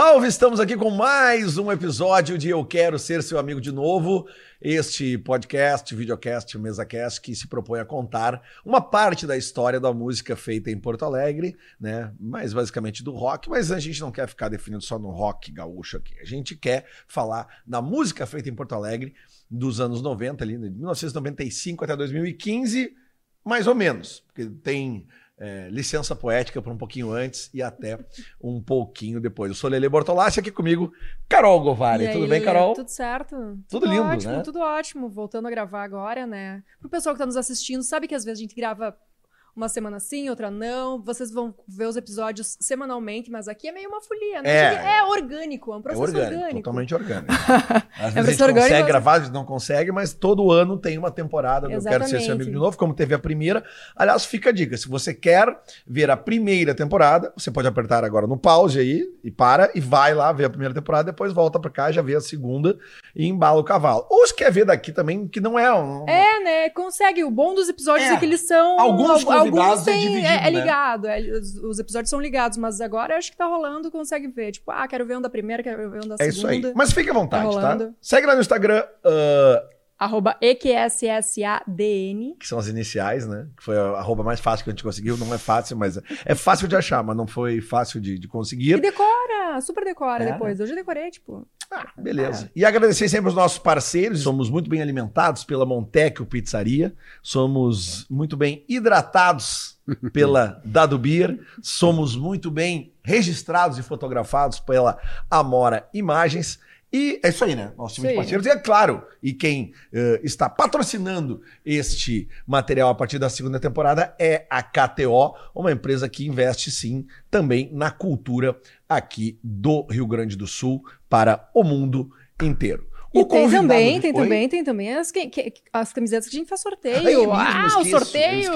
Salve, estamos aqui com mais um episódio de Eu Quero Ser Seu Amigo de Novo. Este podcast, videocast, mesacast que se propõe a contar uma parte da história da música feita em Porto Alegre, né? Mais basicamente do rock, mas a gente não quer ficar definido só no rock gaúcho aqui. A gente quer falar da música feita em Porto Alegre dos anos 90, ali, de 1995 até 2015, mais ou menos, porque tem é, licença poética para um pouquinho antes e até um pouquinho depois. Eu sou Lele Bortolassi, aqui comigo, Carol Govari. E tudo aí, bem, Carol? Tudo certo. Tudo lindo, ótimo, né? Tudo ótimo. Voltando a gravar agora, né? Pro pessoal que tá nos assistindo, sabe que às vezes a gente grava uma semana sim, outra não. Vocês vão ver os episódios semanalmente, mas aqui é meio uma folia, né? É. É, orgânico, é um É processo orgânico, orgânico. totalmente orgânico. Às É vezes a gente consegue mas- gravar, às vezes não consegue, mas todo ano tem uma temporada do Eu Quero Ser Seu. Amigo de Novo, como teve a primeira. Aliás, fica a dica, se você quer ver a primeira temporada, você pode apertar agora no pause aí e para e vai lá ver a primeira temporada, depois volta pra cá, já vê a segunda e embala o cavalo. Ou se quer ver daqui também, que não é um... É, né? Consegue. O bom dos episódios É. é, que eles são. Alguns al- convidados é dividido, é, né? é ligado. é, os, os episódios são ligados, mas agora acho que tá rolando, consegue ver. Tipo, ah, quero ver um da primeira, quero ver um da É isso segunda. aí. Mas fique à vontade, Tá tá? rolando. Segue lá no Instagram, ah, Arroba EQSSADN. que são as iniciais, né? Que foi a arroba mais fácil que a gente conseguiu. Não é fácil, mas é- é fácil de achar, mas não foi fácil de, de E conseguir. decora, super decora É, depois. Hoje eu decorei, tipo. Ah, beleza. E agradecer sempre os nossos parceiros. Somos muito bem alimentados pela Montecchio Pizzaria. Somos muito bem hidratados pela Dado Beer. Somos muito bem registrados e fotografados pela Amora Imagens. E é isso aí, né? Nosso time de Sim. parceiros. E é claro, e quem eh, está patrocinando este material a partir da segunda temporada é a KTO, uma empresa que investe sim também na cultura aqui do Rio Grande do Sul para o mundo inteiro. E O tem convidado também, de- tem Oi? também, tem também as, que- que- as camisetas que a gente faz sorteio. Ah, é mesmo, ah, esqueço, os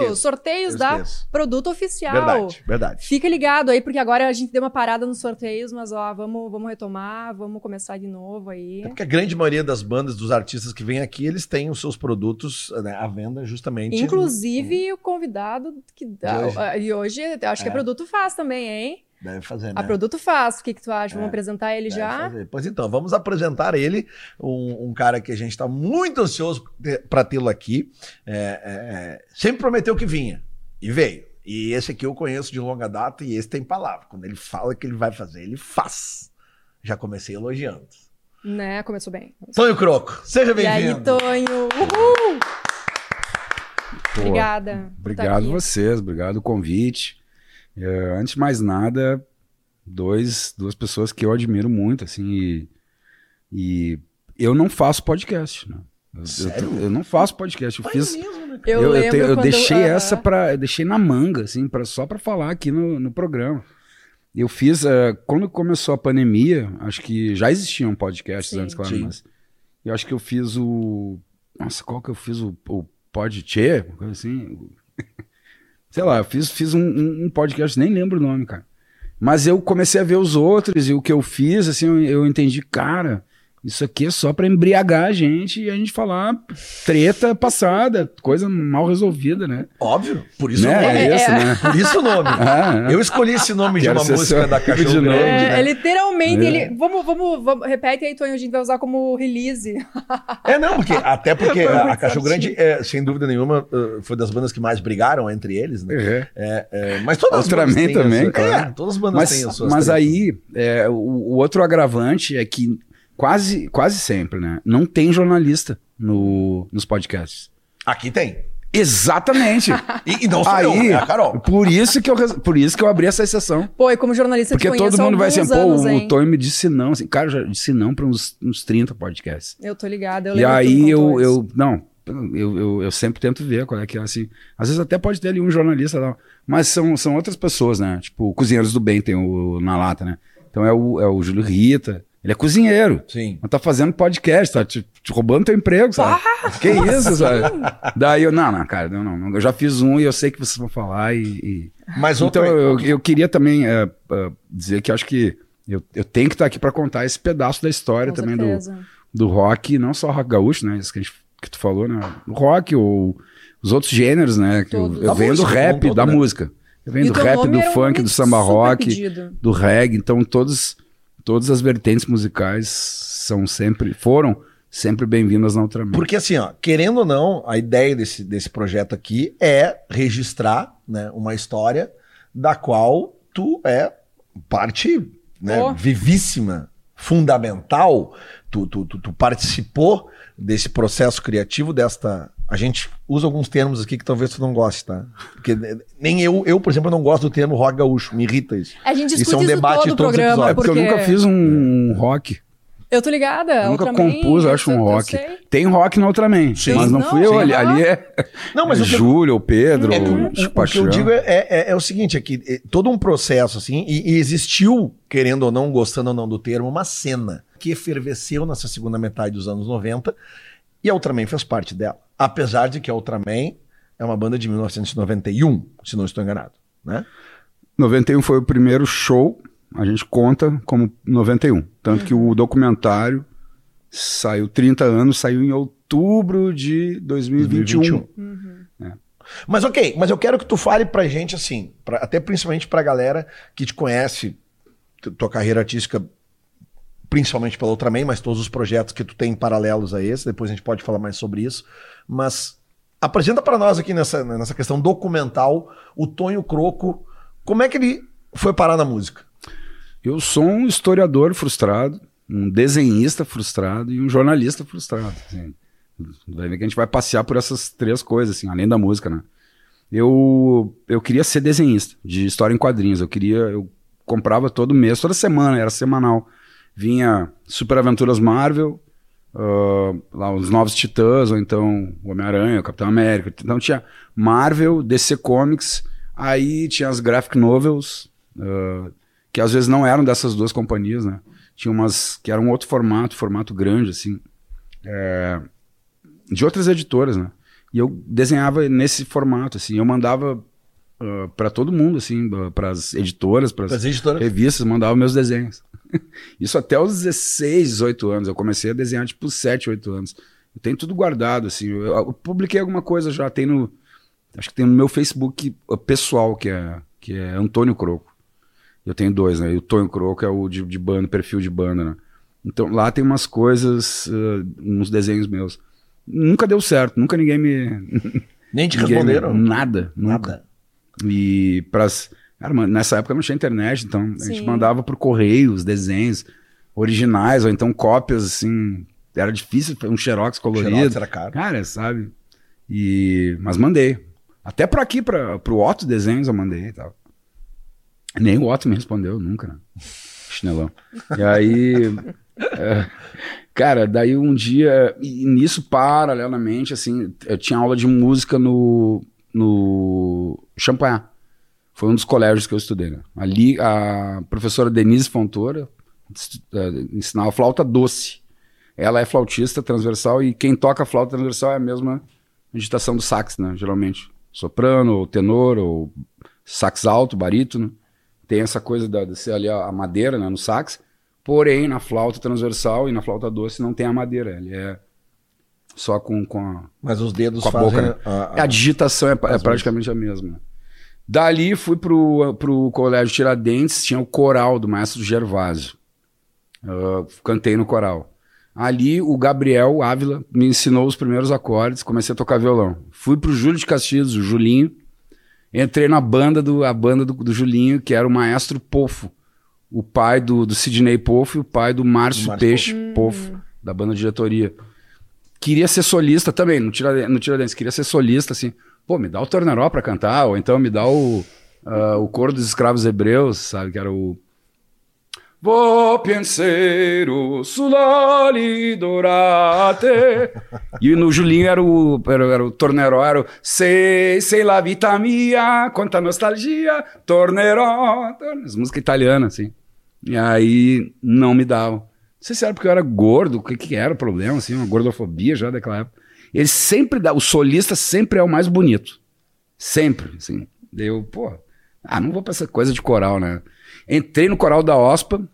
eu sorteios, da produto oficial. Verdade, verdade. Fica ligado aí, porque agora a gente deu uma parada nos sorteios, mas ó, vamos, vamos retomar, vamos começar de novo aí. É porque a grande maioria das bandas, dos artistas que vêm aqui, eles têm os seus produtos né, à venda justamente. Inclusive o convidado que hoje. ah, e hoje acho que É. a produto faz também, hein? Deve fazer, né? A produto faz. O que, que tu acha? Vamos É. apresentar ele já? fazer. Pois então, vamos apresentar ele, um, um cara que a gente está muito ansioso para tê-lo aqui. É, é, é, sempre prometeu que vinha e veio. E esse aqui eu conheço de longa data e esse tem palavra. Quando ele fala que ele vai fazer, ele faz. Já comecei elogiando. Né? Começou bem. Tonho Croco, seja E aí, bem-vindo. Tonho? Uhul! Pô, Obrigada. tá Obrigado vocês, obrigado o convite. É, antes de mais nada, dois, duas pessoas que eu admiro muito, assim, e, e eu não faço podcast, né? Eu, eu- Sério? Eu, não faço podcast, eu Mas fiz... mesmo, né? Eu, Eu, te- eu quando deixei essa para, eu deixei na manga, assim, pra, só para falar aqui no, no programa. Eu fiz, eh, quando começou a pandemia, acho que já existiam podcasts Sim. antes, claro, Sim. mas eu acho que eu fiz o, nossa, qual que eu fiz o, o Podchair, uma coisa assim, sei lá, eu fiz, fiz um, um- um podcast, nem lembro o nome, cara. Mas eu comecei a ver os outros e o que eu fiz, assim, eu, eu entendi, cara, isso aqui é só pra embriagar a gente e a gente falar treta passada, coisa mal resolvida, né? Óbvio, por isso né? o nome. É isso, É. né? Por isso o nome. Ah, Eu escolhi esse nome de uma música seu da Cachorro de. Grande, É, né? é literalmente, É. ele. Vamos, vamos, vamos. Repete aí, Tonho, a gente vai usar como release. É, não, porque, até porque a, a Cachorro Grande, é, sem dúvida nenhuma, uh, foi das bandas que mais brigaram entre eles, né? é, mas todas as bandas também, as, É, claro. todas as bandas têm as Mas, suas mas tretas. aí, é, o, o outro agravante é que quase, quase sempre, né? Não tem jornalista no, nos podcasts. Aqui tem. Exatamente. E, e não sou Aí, eu, é a Carol. por isso que eu, por isso que eu abri essa exceção. Pô, e como jornalista Porque todo mundo vai assim, pô, o? Tony me disse não. Assim, cara, eu já disse não para uns, uns 30 podcasts. Eu tô ligada, eu e aí eu, eu. Não, eu, eu, eu sempre tento ver qual é que é assim. Às vezes até pode ter ali um jornalista lá. Mas são, são outras pessoas, né? Tipo, Cozinheiros do Bem tem o na lata, né? Então é o, é o Júlio Rita. Ele é cozinheiro. Sim. Mas tá fazendo podcast, tá te, te roubando teu emprego, sabe? que isso, sabe? Daí eu, não, não, cara, não, não, eu já fiz um e eu sei que vocês vão falar e. e- Mas outro. Então eu, eu queria também é, é, dizer que acho que eu, eu tenho que estar aqui para contar esse pedaço da história Com também do, certeza. do rock, não só rock gaúcho, né? Isso que, a gente- que tu falou, né? O rock ou os outros gêneros, né? Que eu, eu venho do música, rap, todo, da né? música. Eu venho E do rap, do um funk, do samba rock, pedido. do reggae, então todos Todas as vertentes musicais são sempre, foram sempre bem-vindas na Ultraman. Porque assim, ó, querendo ou não, a ideia desse, desse projeto aqui é registrar né, uma história da qual tu é parte né, Oh. vivíssima, fundamental. Tu, tu, tu, tu participou desse processo criativo, desta. A gente usa alguns termos aqui que talvez tu não goste, tá? Porque nem eu, eu, por exemplo, não gosto do termo rock gaúcho, me irrita isso. A gente Isso discute é um isso debate todo de o todos os programa, É porque porque... eu nunca fiz um rock. Eu tô ligada. Eu nunca Ultraman, compus, eu acho, um rock. Tem rock na Ultraman, Sim. mas não, Não, fui eu. Ali, ali é, Não, mas é o que eu- Júlio, o Pedro, É o- o o, Chico o que eu digo é, é- é o seguinte, é que é todo um processo, assim, e, e existiu, querendo ou não, gostando ou não do termo, uma cena que efervesceu nessa segunda metade dos anos 90, e a Ultraman fez parte dela. Apesar de que a Ultraman é uma banda de 1991, se não estou enganado, né? 91 foi o primeiro show, a gente conta como 91. Tanto que o documentário saiu 30 anos, saiu em outubro de 2021. 2021. Mas ok, mas eu quero que tu fale pra gente assim, pra- até principalmente pra galera que te conhece, tu- tua carreira artística, principalmente pela Ultraman, mas todos os projetos que tu tem paralelos a esse, depois a gente pode falar mais sobre isso. Mas apresenta pra nós aqui nessa, nessa questão documental o Tonho Croco, como é que ele foi parar na música? Eu sou um historiador frustrado, um desenhista frustrado e um jornalista frustrado. assim. Vai ver que a gente vai passear por essas três coisas, assim, além da música, né? Eu, eu queria ser desenhista de história em quadrinhos. Eu queria, eu comprava todo mês, toda semana, era semanal. Vinha Super Aventuras Marvel, ah, lá os Novos Titãs, ou então Homem-Aranha, o Capitão América. Então tinha Marvel, DC Comics, aí tinha as graphic novels, ah, que às vezes não eram dessas duas companhias, né? Tinha umas que eram outro formato, formato grande, assim, é, de outras editoras, né? E eu desenhava nesse formato, assim, eu mandava para todo mundo, assim, para as editoras, para As revistas, mandava meus desenhos. Isso até os 16, 18 anos. Eu comecei a desenhar tipo 7, 8 anos. Eu tenho tudo guardado, assim. Eu, eu publiquei alguma coisa já, tem no. Acho que tem no meu Facebook pessoal, que é, que é Antônio Croco. Eu tenho dois, né? E o Tonho Croco é o de, de banda, perfil de banda, né? Então lá tem umas coisas, uh, uns desenhos meus. Nunca deu certo, nunca ninguém me. Nem te ninguém me- responderam? Nada, nunca. E pras. Cara, mano, nessa época não tinha internet, então a gente Sim. mandava por correio os desenhos originais, ou então cópias, assim. Era difícil, um xerox colorido. Xerox era caro. Cara, sabe? E... Mas mandei. Até por aqui, pra, pro Otto Desenhos eu mandei e tal. Nem o Otto me respondeu, nunca, né? Chinelão. E aí. é, cara, daí um dia. E nisso, paralelamente, assim, eu tinha aula de música no. no Champagnat. Foi um dos colégios que eu estudei, né? Ali a professora Denise Fontoura eh, ensinava flauta doce. Ela é flautista transversal e quem toca flauta transversal é a mesma digitação do sax, né? Geralmente. Soprano, ou tenor, ou sax alto, barítono. Tem essa coisa da, de ser ali a, a madeira né, no sax. Porém, na flauta transversal e na flauta doce não tem a madeira. Ele é só com, com a, Mas os dedos Com a boca, né? a- a digitação é, é praticamente a mesma. Dali fui pro, pro Colégio Tiradentes, tinha o coral do maestro Gervásio. Eu cantei no coral. Ali o Gabriel Ávila me ensinou os primeiros acordes, comecei a tocar violão. Fui pro Júlio de Castilhos, o Julinho. Entrei na banda do, a banda do, do Julinho, que era o maestro Pofo. O pai do, do Sidney Pofo e o pai do Márcio, Márcio Peixe Pofo, da banda diretoria queria ser solista também, no Tiradentes, no Tiradentes, queria ser solista, assim, pô, me dá o Torneró pra cantar, ou então me dá o, ah, o Coro dos Escravos Hebreus, sabe, que era o... Vou penseiro sulali dorate. E no Julinho era o, era, era o Torneró, era o Sei, sei la vita mia, quanta nostalgia, Torneró. As músicas italianas, assim. E aí não me davam. Não sei se era porque eu era gordo, o que, que era o problema, assim, uma gordofobia já daquela época. Ele sempre dá, o solista sempre é o mais bonito. Sempre, assim. Eu, pô, ah, não vou pra essa coisa de coral, né? Entrei no coral da OSPA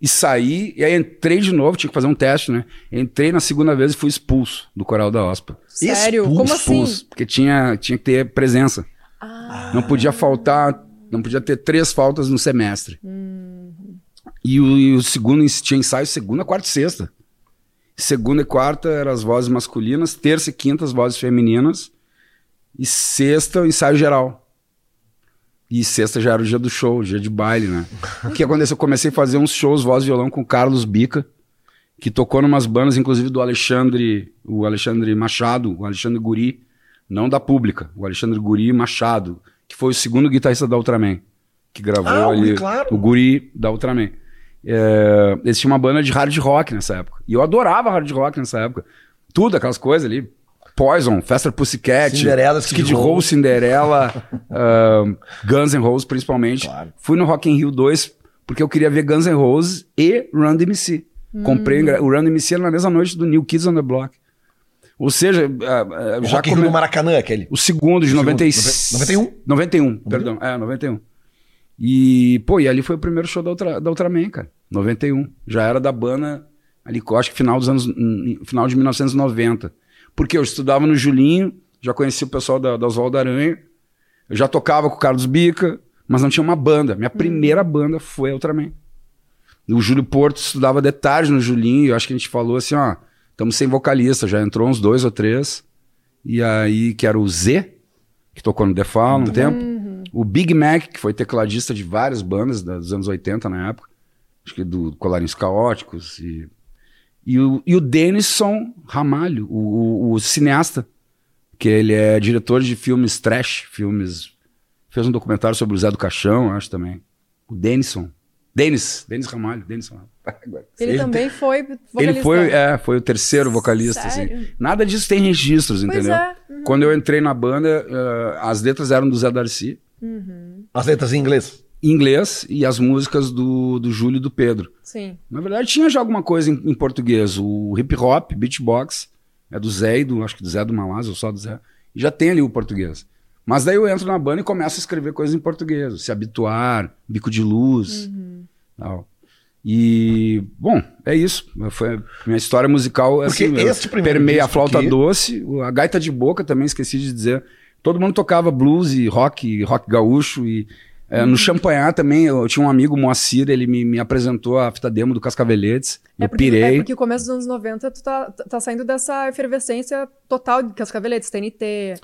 e saí, e aí entrei de novo, tinha que fazer um teste, né? Entrei na segunda vez e fui expulso do coral da OSPA. Sério? Expulso, Como assim? Expulso, porque tinha, tinha que ter presença. Ah, Não podia faltar, não podia ter três faltas no semestre. E o, e o segundo tinha ensaio segunda, quarta e sexta. Segunda e quarta eram as vozes masculinas, terça e quinta as vozes femininas. E sexta o ensaio geral. E sexta já era o dia do show, o dia de baile, né? o que aconteceu? Eu comecei a fazer uns shows voz e violão com o Carlos Bica, que tocou numas bandas, inclusive do Alexandre, o Alexandre Machado, o Alexandre Guri, não da pública, o Alexandre Guri Machado, que foi o segundo guitarrista da Ultraman, que gravou Ah, ali claro. o Guri da Ultraman. É, eles tinham uma banda de hard rock nessa época. E eu adorava hard rock nessa época. Tudo, aquelas coisas ali. Poison, Faster Pussycat, Cinderela, Skid Skid Row. Cinderela, ah, Guns N' Roses principalmente. Claro. Fui no Rock in Rio 2 porque eu queria ver Guns N' Roses e Run DMC. Comprei o Run DMC na mesma noite do New Kids on the Block. Ou seja, ah, O já Rock in Rio come- do Maracanã, aquele. o segundo de Segundo. 90 e... Nove- 91? 91, perdão. É, 91. E, pô, e ali foi o primeiro show da, Ultra, da Ultraman, cara. 91. Já era da banda ali, acho que final dos anos. hum, Final de 1990. Porque eu estudava no Julinho, já conhecia o pessoal da, da Oswaldo Aranha. Eu já tocava com o Carlos Bica, mas não tinha uma banda. Minha primeira banda foi a Ultraman. O Júlio Porto estudava de tarde no Julinho, e eu acho que a gente falou assim, ó, estamos sem vocalista, já entrou uns dois ou três. E aí, que era o Z, que tocou no The Fall um tempo. O Big Mac, que foi tecladista de várias bandas dos anos 80 na época. Acho que do Colarinhos Caóticos. E, e, o, e o Denison Ramalho, o, o- o cineasta, que ele é diretor de filmes trash, filmes... Fez um documentário sobre o Zé do Caixão, acho também. O Denison. Denis, Denis Ramalho, Denis Ramalho. Agora, Ele, ele também foi vocalista. ele foi, é, foi o terceiro vocalista. Assim. Nada disso tem registros, Pois entendeu? é. Quando eu entrei na banda, eh, as letras eram do Zé Darcy, As letras em inglês. Em inglês, e as músicas do, do Júlio e do Pedro. Sim. Na verdade, tinha já alguma coisa em, em português. O hip hop, beatbox, é do Zé e do, acho que do Zé do Malaz, ou só do Zé. E já tem ali o português. Mas daí eu entro na banda e começo a escrever coisas em português. Se habituar, bico de luz, tal. E, bom, é isso. Foi minha história musical. é Porque assim, este primeiro permeia a flauta aqui- doce, a gaita de boca também esqueci de dizer. Todo mundo tocava blues e rock, rock gaúcho e é, no Champanhar também, eu tinha um amigo, Moacir, ele me, me apresentou a fita demo do Cascaveletes. É eu porque, pirei. é porque o começo dos anos 90 tu tá, tá saindo dessa efervescência total de Cascaveletes, TNT.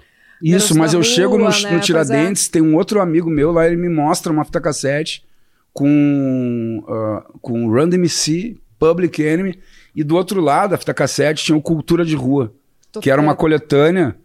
Isso, mas da eu chego no, Rua, no né? Pois Tiradentes, tem um outro amigo meu lá, ele me mostra uma fita cassete com, ah, com Run DMC, Public Enemy, e do outro lado, a fita cassete tinha o Cultura de Rua, Tô- que era uma coletânea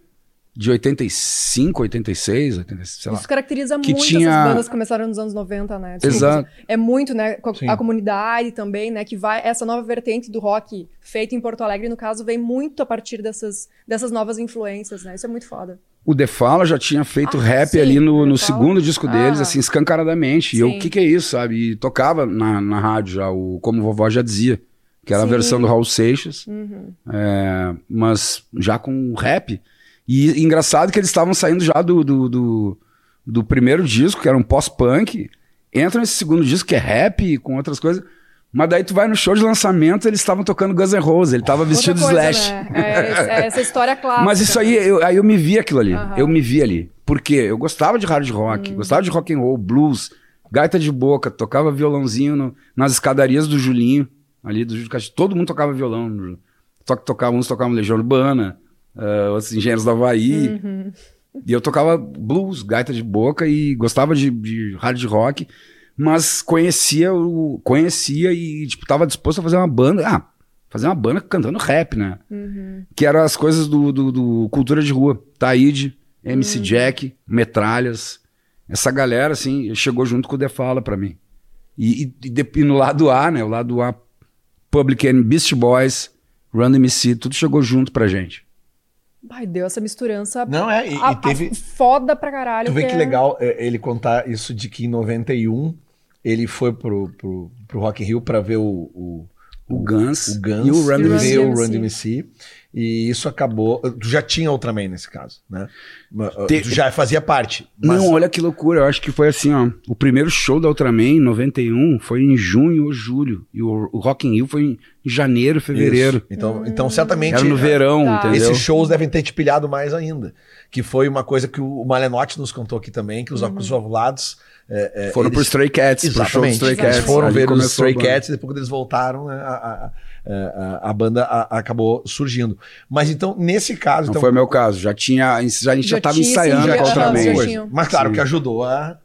de 85, 86, 86 sei lá. Isso caracteriza Que muito tinha- essas bandas que começaram nos anos 90, né? Desculpa. Exato. É muito, né? Sim. A comunidade também, né? Que vai. Essa nova vertente do rock feito em Porto Alegre, no caso, vem muito a partir dessas, dessas novas influências, né? Isso é muito foda. O The Fala já tinha feito Ah, rap sim, ali no, no segundo disco deles, Ah. assim, escancaradamente. E eu, Sim. o que que é isso, sabe? E tocava na, na rádio já, o Como Vovó Já Dizia, que era a Sim. versão do Raul Seixas, Uhum. é, mas já com rap. E engraçado que eles estavam saindo já do, do, do, do primeiro disco, que era um pós-punk, entram nesse segundo disco, que é rap, com outras coisas. Mas daí tu vai no show de lançamento, eles estavam tocando Guns N' Roses, ele tava vestido de Outra coisa, Slash. né? É, é essa história clássica. Mas isso aí, eu, aí eu me vi aquilo ali. Aham. Eu me vi ali. Por quê? Eu gostava de hard rock, Hum. gostava de rock and roll, blues, gaita de boca, tocava violãozinho no- nas escadarias do Julinho, ali do Júlio Castilho. Todo mundo tocava violão. no- Só que tocava, uns tocavam Legião Urbana, ah, outros Engenheiros do Havaí. Uhum. E eu tocava blues, gaita de boca e gostava de, de hard rock, mas conhecia o conhecia e tipo tava disposto a fazer uma banda, ah, fazer uma banda cantando rap, né? Uhum. Que eram as coisas do, do, do cultura de rua, Taíde, MC Jack, Metralhas, essa galera assim chegou junto com o The Fala pra mim. E, e, e no lado A, né? O lado A, Public Enemy, Beast Boys, Run DMC, tudo chegou junto pra gente. Ai, deu essa misturança Não, é, e, a- e teve. foda pra caralho. Tu vê que é- legal é, ele contar isso de que em 91 ele foi pro, pro, pro Rock in Rio pra ver o, o, O Guns, o Guns e o Run E o DMC. o. Run DMC. E isso acabou. Tu já tinha Ultraman nesse caso, né? Mas, Te- Tu já fazia parte. Mas Não, olha que loucura. Eu acho que foi assim, ó. O primeiro show da Ultraman, em 91, foi em junho ou julho. E o, o Rock in Rio foi em janeiro, fevereiro. Isso. Então, então certamente. Era no verão, Tá. entendeu? Esses shows devem ter te pilhado mais ainda. Que foi uma coisa que o Malenotti nos contou aqui também, que os acusovulados é, é, Foram pro eles- Stray Cats, pro show do Exatamente. Stray Exatamente. Cats. Eles foram ver os Stray a. Cats e depois quando eles voltaram, né, a, a- a- a banda a- acabou surgindo. Mas então, nesse caso, Não então, foi o meu caso. Já tinha, a gente já Já estava tinha, ensaiando sim, com já- a outra aham, mente. já. Mas claro Sim. que ajudou a,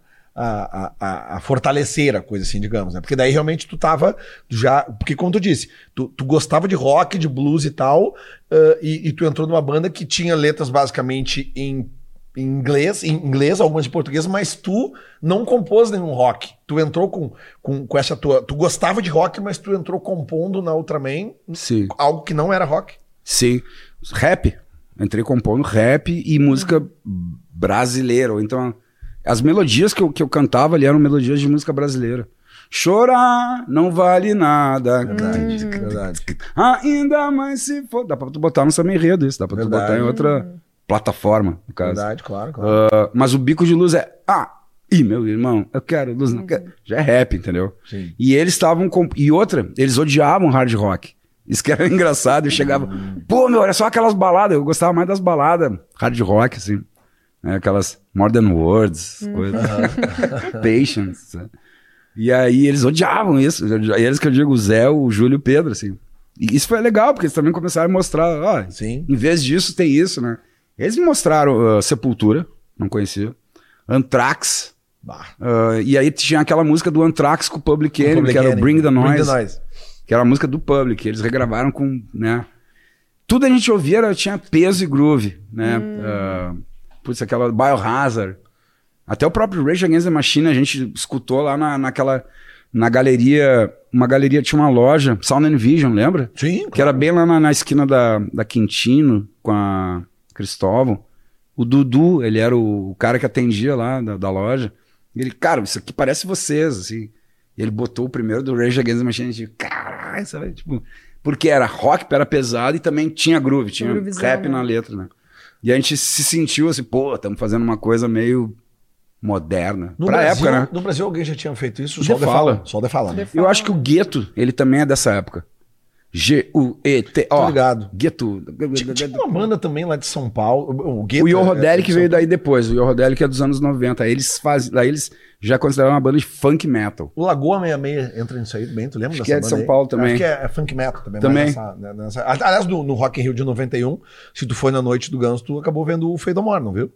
a, a- a, fortalecer a coisa, assim, digamos, né? Porque daí realmente tu tava já. Porque, como tu disse, tu, tu gostava de rock, de blues e tal, ãh, e, e tu entrou numa banda que tinha letras basicamente em, em inglês, em inglês, algumas em português, mas tu não compôs nenhum rock. Tu entrou com, com, com essa tua. Tu gostava de rock, mas tu entrou compondo na Ultraman Sim. algo que não era rock. Sim. Rap. Entrei compondo rap e música brasileira. Ou então, as melodias que eu, que eu cantava ali eram melodias de música brasileira. Chorar não vale nada. Verdade, verdade. Ainda mais se for. Dá pra tu botar no samba enredo isso. Dá pra tu Verdade. botar em outra plataforma, no caso. Verdade, claro, claro. Ah, mas o bico de luz é. Ah, ih, meu irmão, eu quero luz, não quero. Já é rap, entendeu? Sim. E eles estavam. Com... E outra, eles odiavam hard rock. Isso que era engraçado. Eu chegava, pô, meu, olha só aquelas baladas. Eu gostava mais das baladas hard rock, assim. Né, Aquelas Modern Words, coisas. Patience. sabe? E aí eles odiavam isso. E eles que eu digo, o Zé, o Júlio e o Pedro, assim. E isso foi legal, porque eles também começaram a mostrar, ó, Sim. em vez disso, tem isso, né? Eles me mostraram ah, Sepultura, não conhecia. Anthrax. Ah, e aí tinha aquela música do Anthrax com o Public Enemy, Public que era o. Bring the Noise, Bring the Noise. que era a música do Public. Eles regravaram com, né? Tudo a gente ouvia era, tinha peso e groove, né? Ah, putz, aquela Biohazard. Até o próprio Rage Against the Machine a gente escutou lá na, naquela... Na galeria... Uma galeria, tinha uma loja, Sound and Vision, lembra? Sim, Que era bem lá na, na esquina da, da Quintino, com a Cristóvão. O Dudu, ele era o, o cara que atendia lá da, da loja. E ele, cara, isso aqui parece vocês, assim. E ele botou o primeiro do Rage Against the Machine. A gente, caralho, sabe? Tipo, porque era rock, era pesado e também tinha groove, tinha Groovizão, rap né? na letra, né? E a gente se sentiu assim, pô, estamos fazendo uma coisa meio moderna. No pra Brasil, época, né? No Brasil alguém já tinha feito isso? O Só o The The Fala. Fala. The Fala. né? Eu acho que o Gueto, ele também é dessa época. G-U-E-T. Tô Ó, ligado. Gueto. Tinha, tinha uma banda também lá de São Paulo. O, Gueto O é- Yorodelic é- veio daí depois. O Yorodelic é dos anos 90. Aí eles fazem, daí eles já consideraram uma banda de funk metal. O Lagoa 66 entra nisso aí bem, tu lembra Acho dessa que é de São aí? Paulo também. Acho que é, é funk metal também. Também. nessa- né, nessa- aliás, no, no Rock in Rio de 91, se tu foi na noite do Ganso, tu acabou vendo o Fade No More, não viu?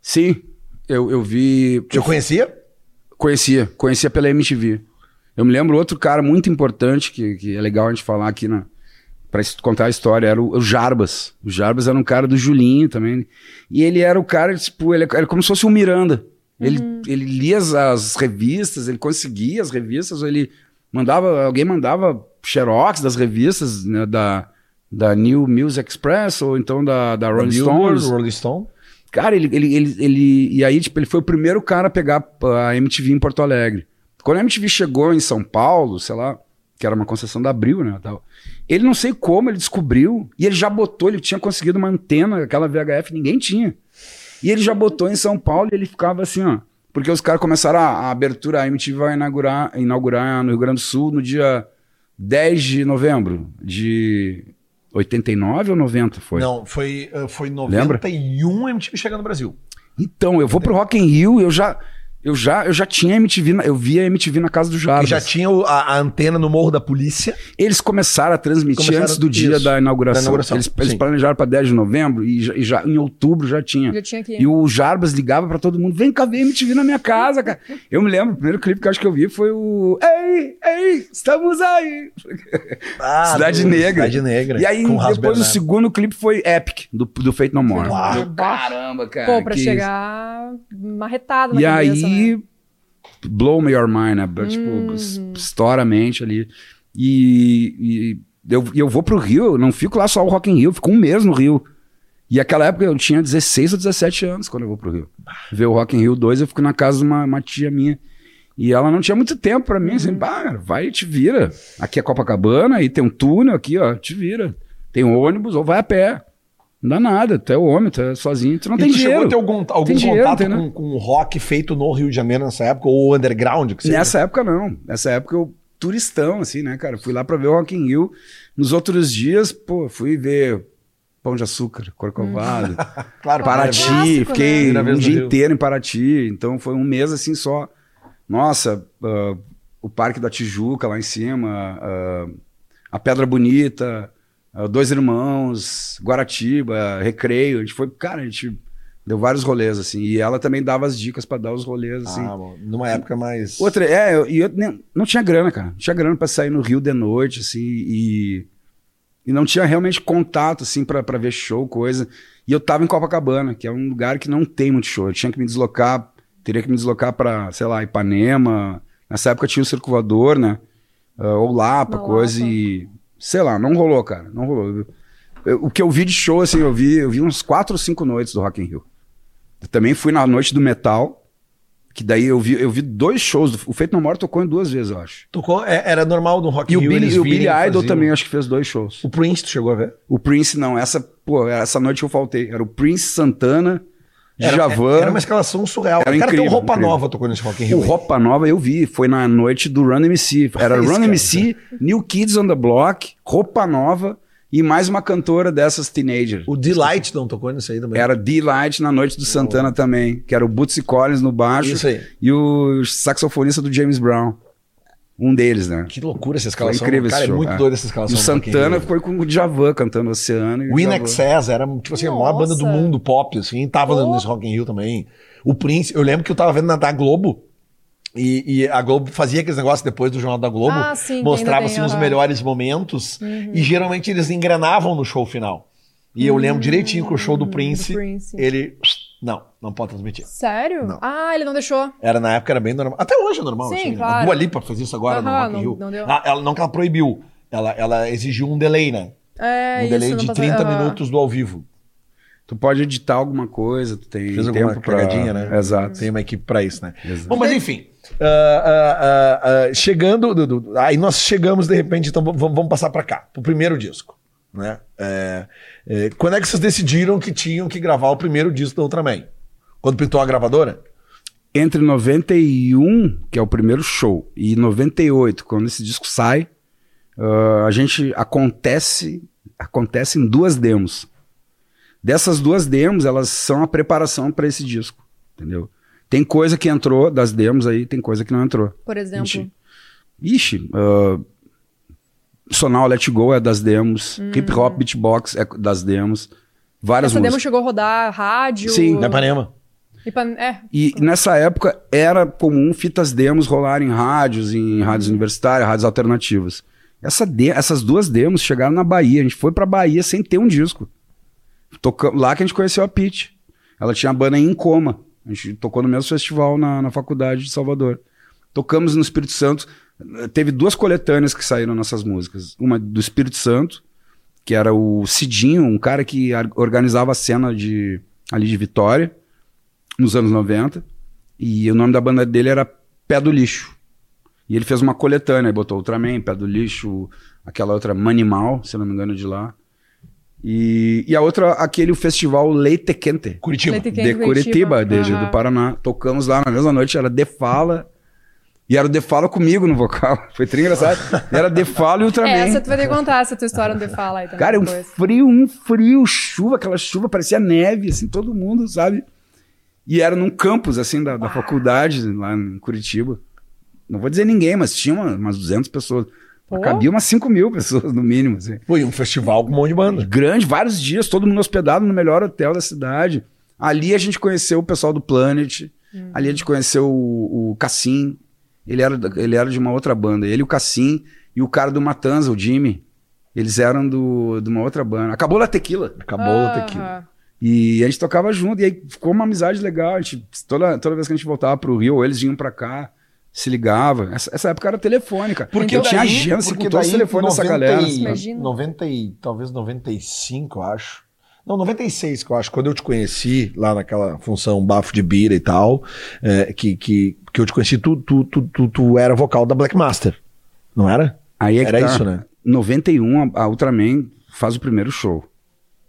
Sim, eu, eu vi. Eu conhecia? conhecia, conhecia pela MTV. Eu me lembro outro cara muito importante que, que é legal a gente falar aqui na para contar a história era o, Jarbas. O Jarbas era um cara do Julinho também. E ele era o cara, tipo, ele era como se fosse um Miranda. Ele, ele lia as, as revistas, ele conseguia as revistas, ou ele mandava, alguém mandava xerox das revistas né, da, da New Music Express ou então da, da Rolling Stones. Rolling Stone. Cara, ele, ele, ele, ele- E aí, tipo, ele foi o primeiro cara a pegar a MTV em Porto Alegre. Quando a MTV chegou em São Paulo, sei lá, que era uma concessão da Abril, né? Tal, ele não sei como, ele descobriu, e ele já botou, ele tinha conseguido uma antena, aquela VHF, ninguém tinha. E ele já botou em São Paulo e ele ficava assim, ó. Porque os caras começaram a, a abertura, a MTV vai inaugurar, inaugurar no Rio Grande do Sul no dia 10 de novembro de 89 ou 90 foi? Não, foi, uh, foi Lembra? 91 MTV chegando no Brasil. Então, eu vou pro Rock in Rio, eu já eu já eu já tinha MTV, na- eu via MTV na casa do Jarbas. já tinha o- a, a antena no Morro da Polícia. Eles começaram a transmitir Começaram- antes do dia da inauguração. da inauguração, Eles, eles planejaram para 10 de novembro e já, e já em outubro já tinha. Já tinha aqui. E o Jarbas ligava pra todo mundo: vem cá ver MTV na minha casa, cara. Eu me lembro, o primeiro clipe que eu acho que eu vi foi o Ei, ei, estamos aí. Ah, Cidade Negra. Cidade Negra. E aí, depois o segundo clipe foi Epic, do, do Fate No More. Uau. Caramba, cara. Pô, pra que chegar marretado na E cabeça, aí, né? Blow me your mind, né? Tipo, Uhum. es- estoura a mente ali. E, e eu, e eu vou pro Rio, não fico lá só o Rock in Rio, fico um mês no Rio. E aquela época eu tinha 16 ou 17 anos quando eu vou pro Rio. Ver o Rock in Rio 2, eu fico na casa de uma, uma tia minha. E ela não tinha muito tempo pra mim, Uhum. assim, cara, vai e te vira. Aqui é Copacabana, aí tem um túnel aqui, ó, te vira. Tem um ônibus ou vai a pé. Não dá nada, tu é homem, tu é sozinho, tu não E tem tu chegou dinheiro. a ter algum, algum Tem dinheiro, contato tem, né? com, com rock feito no Rio de Janeiro nessa época? Ou underground? Que seja? Nessa época não. Nessa época eu turistão, assim, né, cara? Fui lá pra ver o Rock in Rio. Nos outros dias, pô, fui ver Pão de Açúcar, Corcovado, Claro, Paraty. Clássico, né? fiquei Primeira um dia Rio. inteiro em Paraty. Então foi um mês assim só. Nossa, uh, o Parque da Tijuca lá em cima, uh, a Pedra Bonita, Dois Irmãos, Guaratiba, Recreio. A gente foi, cara, a gente deu vários rolês, assim. E ela também dava as dicas para dar os rolês, assim. Ah, bom. Numa época mais. Outra, é, eu- e eu, nem- não tinha grana, cara. Não tinha grana pra sair no Rio de noite, assim, e, e não tinha realmente contato, assim, pra, pra ver show, coisa. E eu tava em Copacabana, que é um lugar que não tem muito show. Eu tinha que me deslocar, teria que me deslocar pra, sei lá, Ipanema. Nessa época tinha o Circo Voador, né? Ah, ou Lapa, Na coisa, Lapa. e. Sei lá, não rolou, cara. Não rolou. Eu- o que eu vi de show, assim, eu vi, eu vi uns quatro ou cinco noites do Rock in Rio. Eu também fui na noite do metal. Que daí eu vi, eu vi dois shows. O Feito No More tocou em duas vezes, eu acho. Tocou, é- era normal no Rock E in o Rio Billy, eles e o Billy Idol faziam. também acho que fez dois shows. O Prince, tu chegou a ver? O Prince não, essa, pô, essa noite eu faltei. Era o Prince Santana, Era, Djavan. era uma escalação surreal. Era o cara tem incrível, roupa incrível. nova tocou nesse Rock in Rio. O aí. Roupa Nova eu vi, foi na noite do Run MC. Era Isso, Run cara. MC, New Kids on the Block, Roupa Nova e mais uma cantora dessas teenagers. O Delight não tocou nisso aí também. Era D-Light na noite do Santana também, que era o Bootsy Collins no baixo Isso aí. e o saxofonista do James Brown. Um deles, né? Que loucura essa escalação. Foi incrível cara, esse é muito é. doida essa E escalação. o do Santana foi com o Djavan cantando Oceano. o O In Djavan. Excess era, tipo assim, a maior banda do Nossa. mundo pop, assim, tava Pô. nesse Rock in Rio também. O Prince, eu lembro que eu tava vendo na da Globo, e, e a Globo fazia aqueles negócios depois do Jornal da Globo, Ah, sim, mostrava assim, os melhores momentos, e geralmente eles engrenavam no show final. E eu lembro direitinho que o show do Prince, Hum, Prince. ele... Não, não pode transmitir. Sério? Não. Ah, ele não deixou. Era na época, era bem normal. Até hoje é normal. Sim, assim. A claro. Dua Lipa fez isso agora no Aham, Rock não- Rio. não deu. Ah, ela, não que ela proibiu, ela, ela exigiu um delay, né? É, um isso, delay de passa- 30 aham. minutos do ao vivo. Tu pode editar alguma coisa, tu tem Fez tempo pra... cagadinha, né? Exato. Tem uma equipe pra isso, né? Exato. Bom, mas enfim. ah, ah, ah, chegando. Aí nós chegamos, de repente, então vamos, vamos passar pra cá, pro primeiro disco. Né? É, é, quando é que vocês decidiram que tinham que gravar o primeiro disco da Ultraman? Quando pintou a gravadora? Entre 91, que é o primeiro show, e 98, quando esse disco sai, ah, a gente acontece, acontece em duas demos. Dessas duas demos, elas são a preparação para esse disco, entendeu? Tem coisa que entrou das demos aí, tem coisa que não entrou. Por exemplo. Ixi, Ixi uh, Sonal Let Go é das demos, Hip Hop Beatbox é das demos, várias Essa demo músicas. chegou a rodar rádio. Sim, Na Ipanema. Ipan- É. E nessa época era comum fitas demos rolarem em rádios, em rádios universitárias, rádios alternativas. Essa de- essas duas demos chegaram na Bahia. A gente foi pra Bahia sem ter um disco. Toca- lá que a gente conheceu a Pete. Ela tinha a banda em Coma. A gente tocou no mesmo festival na, na faculdade de Salvador. Tocamos no Espírito Santo. Teve duas coletâneas que saíram nessas músicas. Uma do Espírito Santo, que era o Cidinho, um cara que organizava a cena de, ali de Vitória nos anos 90. E o nome da banda dele era Pé do Lixo. E ele fez uma coletânea, botou Ultraman, Pé do Lixo, aquela outra Manimal, se não me engano, de lá. E, e a outra, aquele o festival Leite Quente, Curitiba. Leite Quente. de Curitiba, desde Aham. do Paraná. Tocamos lá na mesma noite, era De Fala. E era o De Fala comigo no vocal. Foi tri engraçado. Era De Fala e Ultraman. É, essa tu vai ter que contar essa tua história no The Fala aí também. Cara, um depois. frio, um frio, chuva, aquela chuva, parecia neve, assim, todo mundo, sabe? E era num campus, assim, da, da faculdade, lá em Curitiba. Não vou dizer ninguém, mas tinha uma- umas 200 pessoas. Pô. Cabia umas 5 mil pessoas, no mínimo, assim. Foi um festival com um monte de banda. Grande, vários dias, todo mundo hospedado no melhor hotel da cidade. Ali a gente conheceu o pessoal do Planet, ali a gente conheceu o, o Cassim, ele era, ele era de uma outra banda, ele, o Cassim e o cara do Matanza, o Jimmy. Eles eram do, de uma outra banda. Acabou a tequila. Acabou o Aham. tequila. E a gente tocava junto, e aí ficou uma amizade legal. A gente, toda, toda vez que a gente voltava pro Rio, eles vinham pra cá, se ligava. Essa, essa época era telefônica. Porque eu tinha porque com todos os telefones dessa 90 galera. e-. Imagina. 90 e, talvez 95, eu acho. Não, 96 que eu acho. Quando eu te conheci lá naquela função bafo de bira e tal, é, que, que, que eu te conheci, tu, tu, tu, tu, tu era vocal da Black Master. Não era? Aí é que Era tá. isso, né? 91, a Ultraman faz o primeiro show.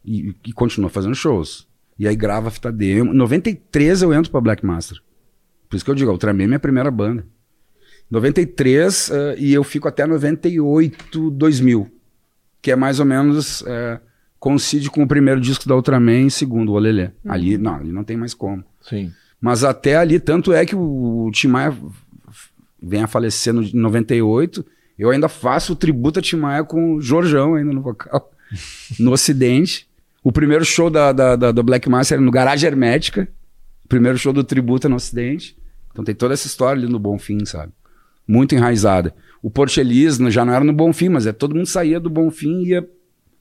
E, e continua fazendo shows. E aí grava a fita demo. Em 93 eu entro pra Black Master. Por isso que eu digo, a Ultraman é minha primeira banda. 93 eh, e eu fico até 98, 2000. Que é mais ou menos. eh, coincide com o primeiro disco da Ultraman e segundo, o Olelê. Ali, não, ali não tem mais como. Sim. Mas até ali, tanto é que o, o Tim Maia vem a falecer no, em 98. Eu ainda faço o tributo a Tim Maia com o Jorjão ainda no vocal, no Ocidente. O primeiro show da, da, da, do Black Master era no Garagem Hermética. O primeiro show do tributo no Ocidente. Então tem toda essa história ali no Bonfim, sabe? Muito enraizada. O Porchelis já não era no Bonfim, mas é todo mundo saía do Bonfim e ia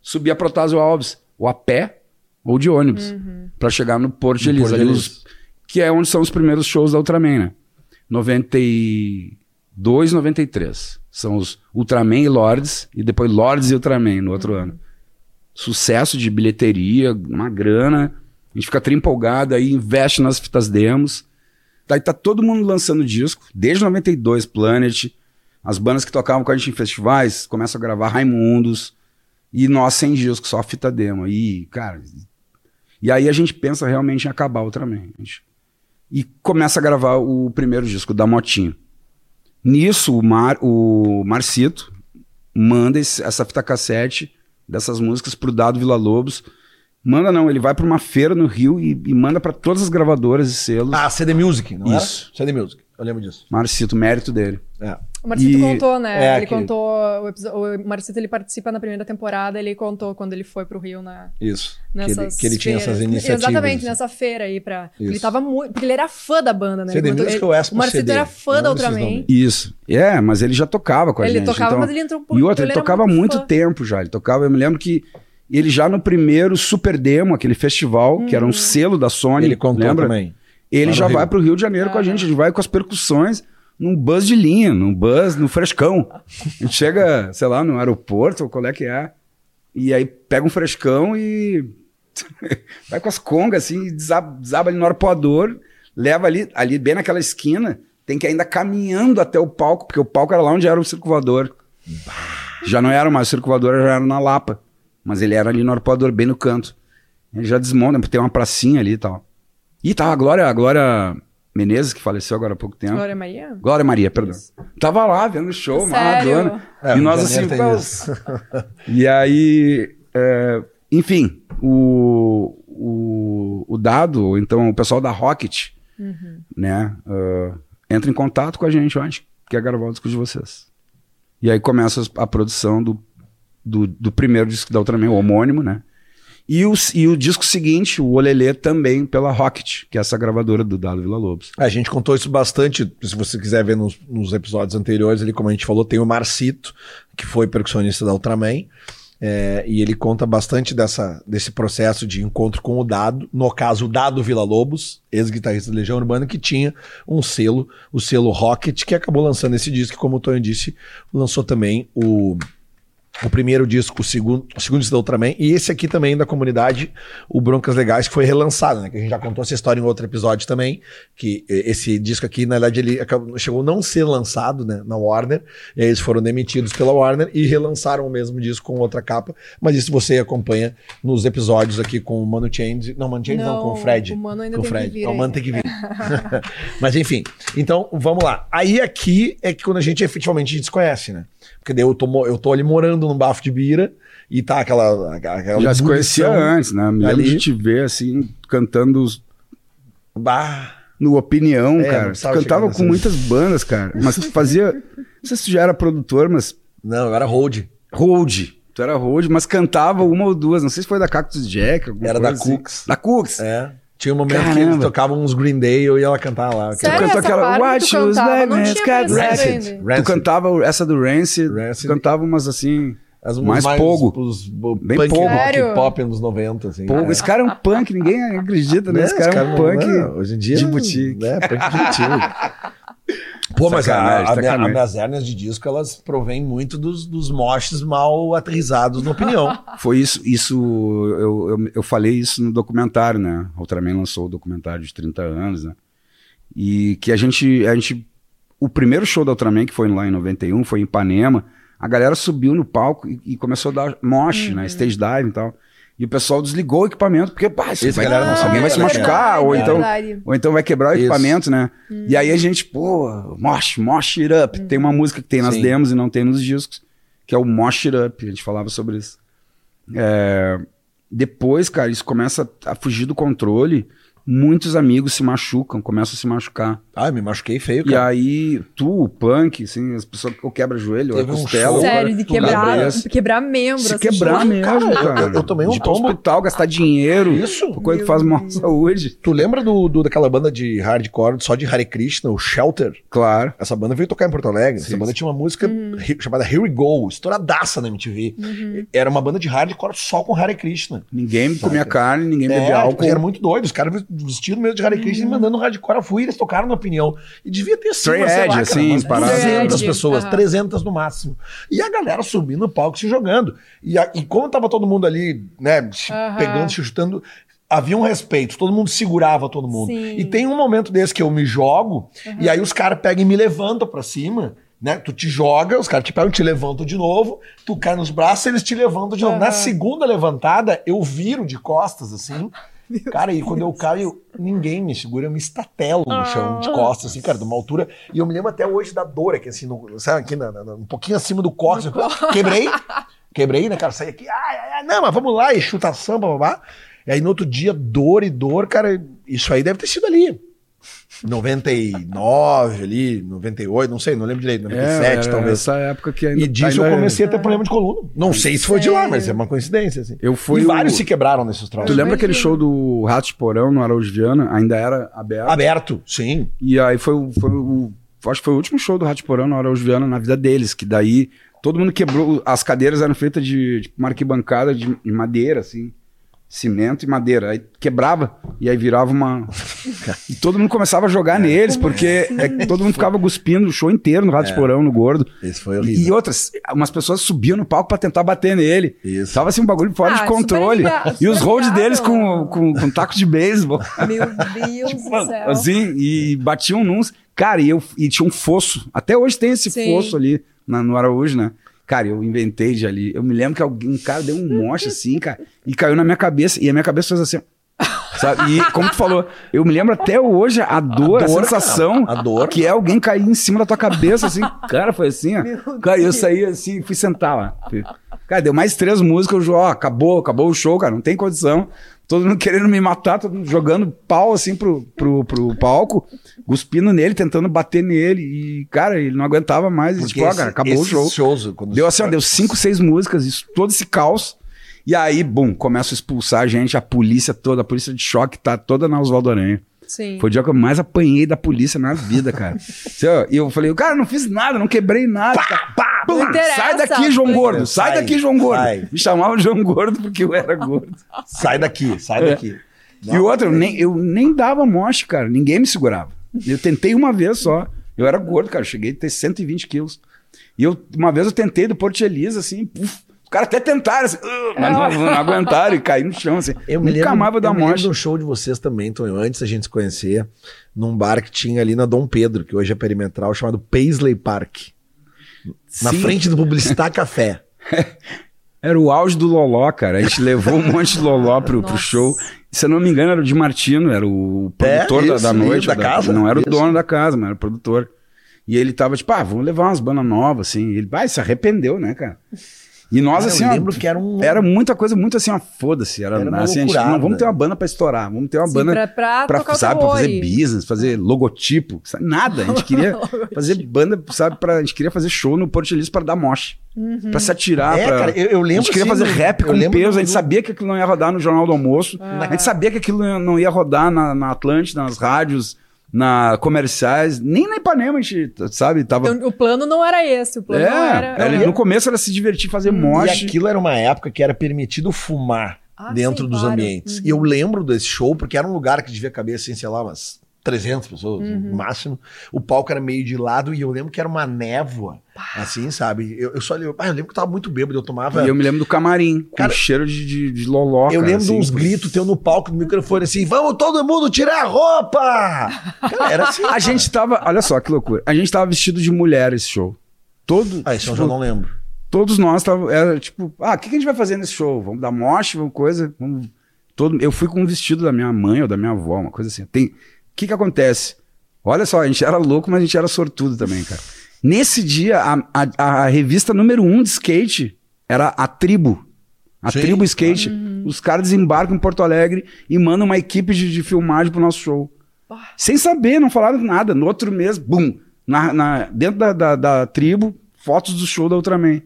subir a Protásio Alves, ou a pé, ou de ônibus, Uhum. pra chegar no Porto Feliz. os- que é onde são os primeiros shows da Ultraman, né? 92, 93. São os Ultraman e Lords, e depois Lords e Ultraman no outro ano. Sucesso de bilheteria, uma grana. A gente fica tri empolgado, aí investe nas fitas demos. Daí tá todo mundo lançando disco, desde 92, Planet. As bandas que tocavam com a gente em festivais começam a gravar Raimundos. E nós sem disco, só fita demo. E, cara. E aí a gente pensa realmente em acabar o Ultraman. A gente- E começa a gravar o primeiro disco, da Motinho. Nisso, o, Mar, o Marcito manda esse- essa fita cassete dessas músicas pro Dado Vila Lobos. Manda não, ele vai pra uma feira no Rio e, e manda pra todas as gravadoras e selos. Ah, CD Music, não Isso. era? CD Music, eu lembro disso. Marcito, mérito dele. É. O Marcito E- contou, né? é, ele que- contou. O, o Marcito ele participa na primeira temporada, ele contou quando ele foi pro Rio na, Isso. Que ele, que ele tinha essas iniciativas. Exatamente, assim. nessa feira aí. Pra... Isso. Ele tava muito. Porque ele era fã da banda, né? CD Ele ele- ou Expo O Marcito CD? era fã da Não desses Ultraman. Isso. É, mas ele já tocava com a Ele gente. tocava, então- mas ele entrou um pouco. E outra, ele, era tocava há muito fã. tempo já. Ele tocava, eu me lembro que ele já no primeiro Super Demo, aquele festival, que era um selo da Sony, Ele contou lembra? também. Ele já Rio. vai pro Rio de Janeiro com a gente, a gente vai com as percussões num bus de linha, num bus, no frescão. A gente chega, sei lá, no aeroporto, ou qual é que é, e aí pega um frescão e vai com as congas assim, e desaba, desaba ali no arpoador, leva ali, ali bem naquela esquina, tem que ir ainda caminhando até o palco, porque o palco era lá onde era o circulador. Já não era mais o circulador, já era na Lapa. Mas ele era ali no arpoador, bem no canto. Ele já desmonta, tem uma pracinha ali e tal. E tava a Glória, a Glória Menezes, que faleceu agora há pouco tempo. Glória, Glória Maria? Maria, perdão. Tava lá vendo o show, Sério? Maradona. É, e nós assim, isso. e aí, é, enfim, o, o, o Dado, então o pessoal da Rocket, Uhum. né, ah, entra em contato com a gente, ó, a gente quer gravar o disco de vocês. E aí começa a produção do, do, do primeiro disco da Ultraman, o homônimo, né? E o, e o disco seguinte, o Olelê, também pela Rocket, que é essa gravadora do Dado Vila Lobos. A gente contou isso bastante. Se você quiser ver nos, nos episódios anteriores, ali, como a gente falou, tem o Marcito, que foi percussionista da Ultraman. é, e ele conta bastante dessa, desse processo de encontro com o Dado. No caso, o Dado Vila Lobos, ex-guitarrista da Legião Urbana, que tinha um selo, o selo Rocket, que acabou lançando esse disco. Como o Tonho disse, lançou também o. O primeiro disco, o segundo, o segundo disco da Ultraman, e esse aqui também da comunidade, o Broncas Legais, que foi relançado, né? Que a gente já contou essa história em outro episódio também, que eh, esse disco aqui, na verdade, ele acabou- chegou a não ser lançado né, na Warner, e aí eles foram demitidos pela Warner e relançaram o mesmo disco com outra capa, mas isso você acompanha nos episódios aqui com o Mano Change, não, Mano Change não, com o Fred. O Mano ainda com o tem Fred. que vir. Não, o aí. Mano tem que vir. Mas enfim, então vamos lá. Aí aqui é que quando a gente efetivamente se conhece, né? Porque daí eu tô, eu tô ali morando num bafo de bira e tá aquela. aquela Já se conhecia antes, né? Me lembro ali. de te ver, assim, cantando os- Bah, no Opinião, É, cara. Tu cantava com muitas bandas, cara. Mas tu fazia... Não sei se tu já era produtor, mas... não, eu era hold. Hold. Tu era hold, mas cantava uma ou duas. Não sei se foi da Cactus Jack. Era da assim. Cooks. Da Cooks. É. Tinha um momento que Caramba. eles tocavam uns Green Day e eu ia lá cantar lá. Sério, cantou essa aquela Watch que tu Shoes, Man's tinha Cat Rancid. Tu cantava essa do Rancid, Rancid. tu cantava umas assim... As mais mais pogo. Os, os, Bem punk pogo. rock Sério? pop anos 90, assim. Pô, É. esse cara é um punk, ninguém acredita, né? Esse cara é um punk não, hoje em dia, de boutique. Né, punk de boutique. Pô, mas a, Sacanagem, a, sacanagem. as minhas hérnias de disco, elas provêm muito dos, dos moches mal aterrizados na opinião. Foi isso, isso eu, eu, eu falei isso no documentário, né? A Ultraman lançou o documentário de 30 anos, né? E que a gente, a gente. O primeiro show da Ultraman, que foi lá em 91, foi em Ipanema. A galera subiu no palco e, e começou a dar mosh, Uhum. né? Stage dive e tal. E o pessoal desligou o equipamento, porque, pá, isso Esse vai, galera não alguém vai se machucar, ou É então. verdade. Ou então vai quebrar o Isso. equipamento, né? E aí a gente, pô, mosh, mosh it up. Tem uma música que tem nas Sim. demos e não tem nos discos, que é o mosh it up. A gente falava sobre isso. É, depois, cara, isso começa a fugir do controle. Muitos amigos se machucam, começam a se machucar. Ah, me machuquei feio, E cara. aí, tu, o punk, assim, as pessoas que quebra joelho, a Teve um costela. show- Sério, de quebrar, quebrar membro. Se assim, quebrar tipo, mesmo, cara, cara. eu- eu tomei um De tombo. hospital, gastar dinheiro. Isso. Coisa que faz mal à saúde. Tu lembra do, do- daquela banda de hardcore só de Hare Krishna, o Shelter? Claro. Essa banda veio tocar em Porto Alegre. Essa Sim, banda sim. tinha uma música hi- chamada Here We Go, estouradaça na MTV. Era uma banda de hardcore só com Hare Krishna. Ninguém comia carne, ninguém É, bebia tipo, álcool. era muito doido. Os caras vestidos mesmo de Hare Krishna e mandando hardcore. Eu fui, eles tocaram na opinião. E devia ter sido, sei lá, edge, cara, assim, umas parada. 200 Straight pessoas, edge, 300 no máximo. E a galera subindo no palco se jogando. E, a- e como tava todo mundo ali, né, Aham. pegando, se chutando, havia um respeito. Todo mundo segurava todo mundo. Sim. E tem um momento desse que eu me jogo, e aí os caras pegam e me levantam pra cima. Né? Tu te joga, os caras te pegam, te levantam de novo, tu cai nos braços, eles te levantam de novo. Na segunda levantada, eu viro de costas, assim. Cara, e quando eu caio, ninguém me segura, eu me estatelo no chão, de costas, assim, cara, de uma altura. E eu me lembro até hoje da dor aqui, assim, no, sabe, aqui, na- na- um pouquinho acima do corte. Quebrei, quebrei, né, cara? Saí aqui, ai, ai, ai, não, mas vamos lá, e chutação, babá. E aí no outro dia, dor e dor, cara, isso aí deve ter sido ali. 99 ali, 98, não sei, não lembro direito, 97 É, era talvez. Essa época que ainda. E disso ainda- eu comecei a ter problema de coluna. Não sei se foi de lá, Sério? mas é uma coincidência, assim. Eu fui e o- vários se quebraram nesses troços. Tu lembra aquele show do Rato de Porão no Araújo Viana? Ainda era aberto. Aberto, sim. E aí foi, o- foi o. Acho que foi o último show do Rato de Porão no Araújo Viana na vida deles, que daí todo mundo quebrou. As cadeiras eram feitas de, de uma arquibancada de, de madeira, assim. Cimento e madeira. Aí quebrava e aí virava uma. e todo mundo começava a jogar neles, porque é todo mundo ficava cuspindo o show inteiro no Rato de Porão, no gordo. Esse foi E outras, umas pessoas subiam no palco pra tentar bater nele. Isso. Tava assim um bagulho fora Ah, de controle. legal, E os holds deles com, com, com taco de beisebol. Meu Deus do céu. Assim, e batiam nuns. Cara, e, eu, e tinha um fosso. Até hoje tem esse Sim. fosso ali na- no Araújo, né? Cara, eu inventei de ali. Eu me lembro que alguém, um cara deu um moche assim, cara, e caiu na minha cabeça. E a minha cabeça fez assim. Sabe? E como tu falou, eu me lembro até hoje a dor, a, dor, sensação cara, a dor. que é alguém cair em cima da tua cabeça, assim. Cara, foi assim, ó. Meu Cara, eu Deus. saí assim, fui sentar lá. Cara, deu mais três músicas, eu, ó, acabou, acabou o show, cara, não tem condição. Todo mundo querendo me matar, todo mundo jogando pau assim pro, pro, pro palco, cuspindo nele, tentando bater nele. E, cara, ele não aguentava mais. E, Porque tipo, ó, esse- cara, acabou o shows, quando Deu assim, ó, deu cinco, seis músicas, isso, todo esse caos. E aí, bum, começa a expulsar a gente, a polícia toda, a polícia de choque tá toda na Oswaldo Aranha. Sim. Foi o dia que eu mais apanhei da polícia na vida, cara. E eu falei, cara, não fiz nada, não quebrei nada. Pá, Não interessa, sai daqui, João Gordo. Sai, Sai, daqui, João Gordo. sai. Me chamavam João Gordo porque eu era gordo. sai daqui, sai É. daqui. e o outro, eu nem, eu nem dava moche, cara. Ninguém me segurava. Eu tentei uma vez só. Eu era gordo, cara. Eu cheguei a ter 120 quilos. E eu, uma vez eu tentei do Porto Elisa, assim, puf, caras até tentaram, assim, "Ah", mas não, não aguentaram e caí no chão, assim. Eu me Nunca lembro, vou dar eu moche. de um show de vocês também, Tonho, antes da gente se conhecer, num bar que tinha ali na Dom Pedro, que hoje é perimetral, chamado Paisley Park. Na Sim. frente do Publicitar Café. Era o auge do Loló, cara. A gente levou um monte de Loló pro, pro show. Se eu não me engano, era o de Martino, era o produtor É, da, isso, da noite. isso, da casa, Não era isso. o dono da casa, mas era o produtor. E ele tava tipo, ah, vamos levar umas bandas novas, assim. Ele, vai, se arrependeu, né, cara? E nós, Ah, assim, eu ó, lembro que era um. era muita coisa, muito assim, ó, foda-se. Era, Era uma assim, a gente, loucurada. não, vamos ter uma banda pra estourar, vamos ter uma Sim, banda pra, pra, pra, tocar sabe, pra fazer business, fazer logotipo, sabe? nada. A gente queria fazer banda, sabe, pra, a gente queria fazer show no Porto Elise para dar moche. Uhum. Pra se atirar, É, pra... cara, eu, eu A lembro. gente queria assim, fazer rap com peso, do- a gente sabia que aquilo não ia rodar no Jornal do Almoço, a gente sabia que aquilo não ia rodar na, na Atlântida, nas rádios, na comerciais, nem na Ipanema a gente, sabe, tava... Então, o plano não era esse. O plano é, não era. no começo era se divertir, fazer E moche. aquilo era uma época que era permitido fumar Ah, dentro sim, dos claro. ambientes. Uhum. E eu lembro desse show, porque era um lugar que devia caber, assim, sei lá, umas 300 pessoas Uhum. no máximo. O palco era meio de lado e eu lembro que era uma névoa, assim, sabe? Eu, eu só lembro, ah, eu lembro que eu tava muito bêbado, eu tomava... E eu me lembro do camarim, com Cara, cheiro de, de, de loló, Eu cara, lembro de assim. uns gritos teu no palco do microfone assim: vamos todo mundo tirar a roupa! Cara, era assim. A gente tava, olha só que loucura, a gente tava vestido de mulher esse show. Todo, Ah, isso eu tipo, já não lembro. todos nós tava, era tipo, ah, o que, que a gente vai fazer nesse show? Vamos dar moche, vamos coisa, vamos... Todo, eu fui com um vestido da minha mãe ou da minha avó, uma coisa assim. Tem, que que acontece? Olha só, a gente era louco, mas a gente era sortudo também, cara. Nesse dia, a, a, a revista número um de skate era a Tribo. A Sim, Tribo Skate. Os caras desembarcam em Porto Alegre e mandam uma equipe de, de filmagem pro nosso show. Sem saber, não falaram nada. No outro mês, bum, na, na- dentro da, da, da tribo, fotos do show da Ultraman.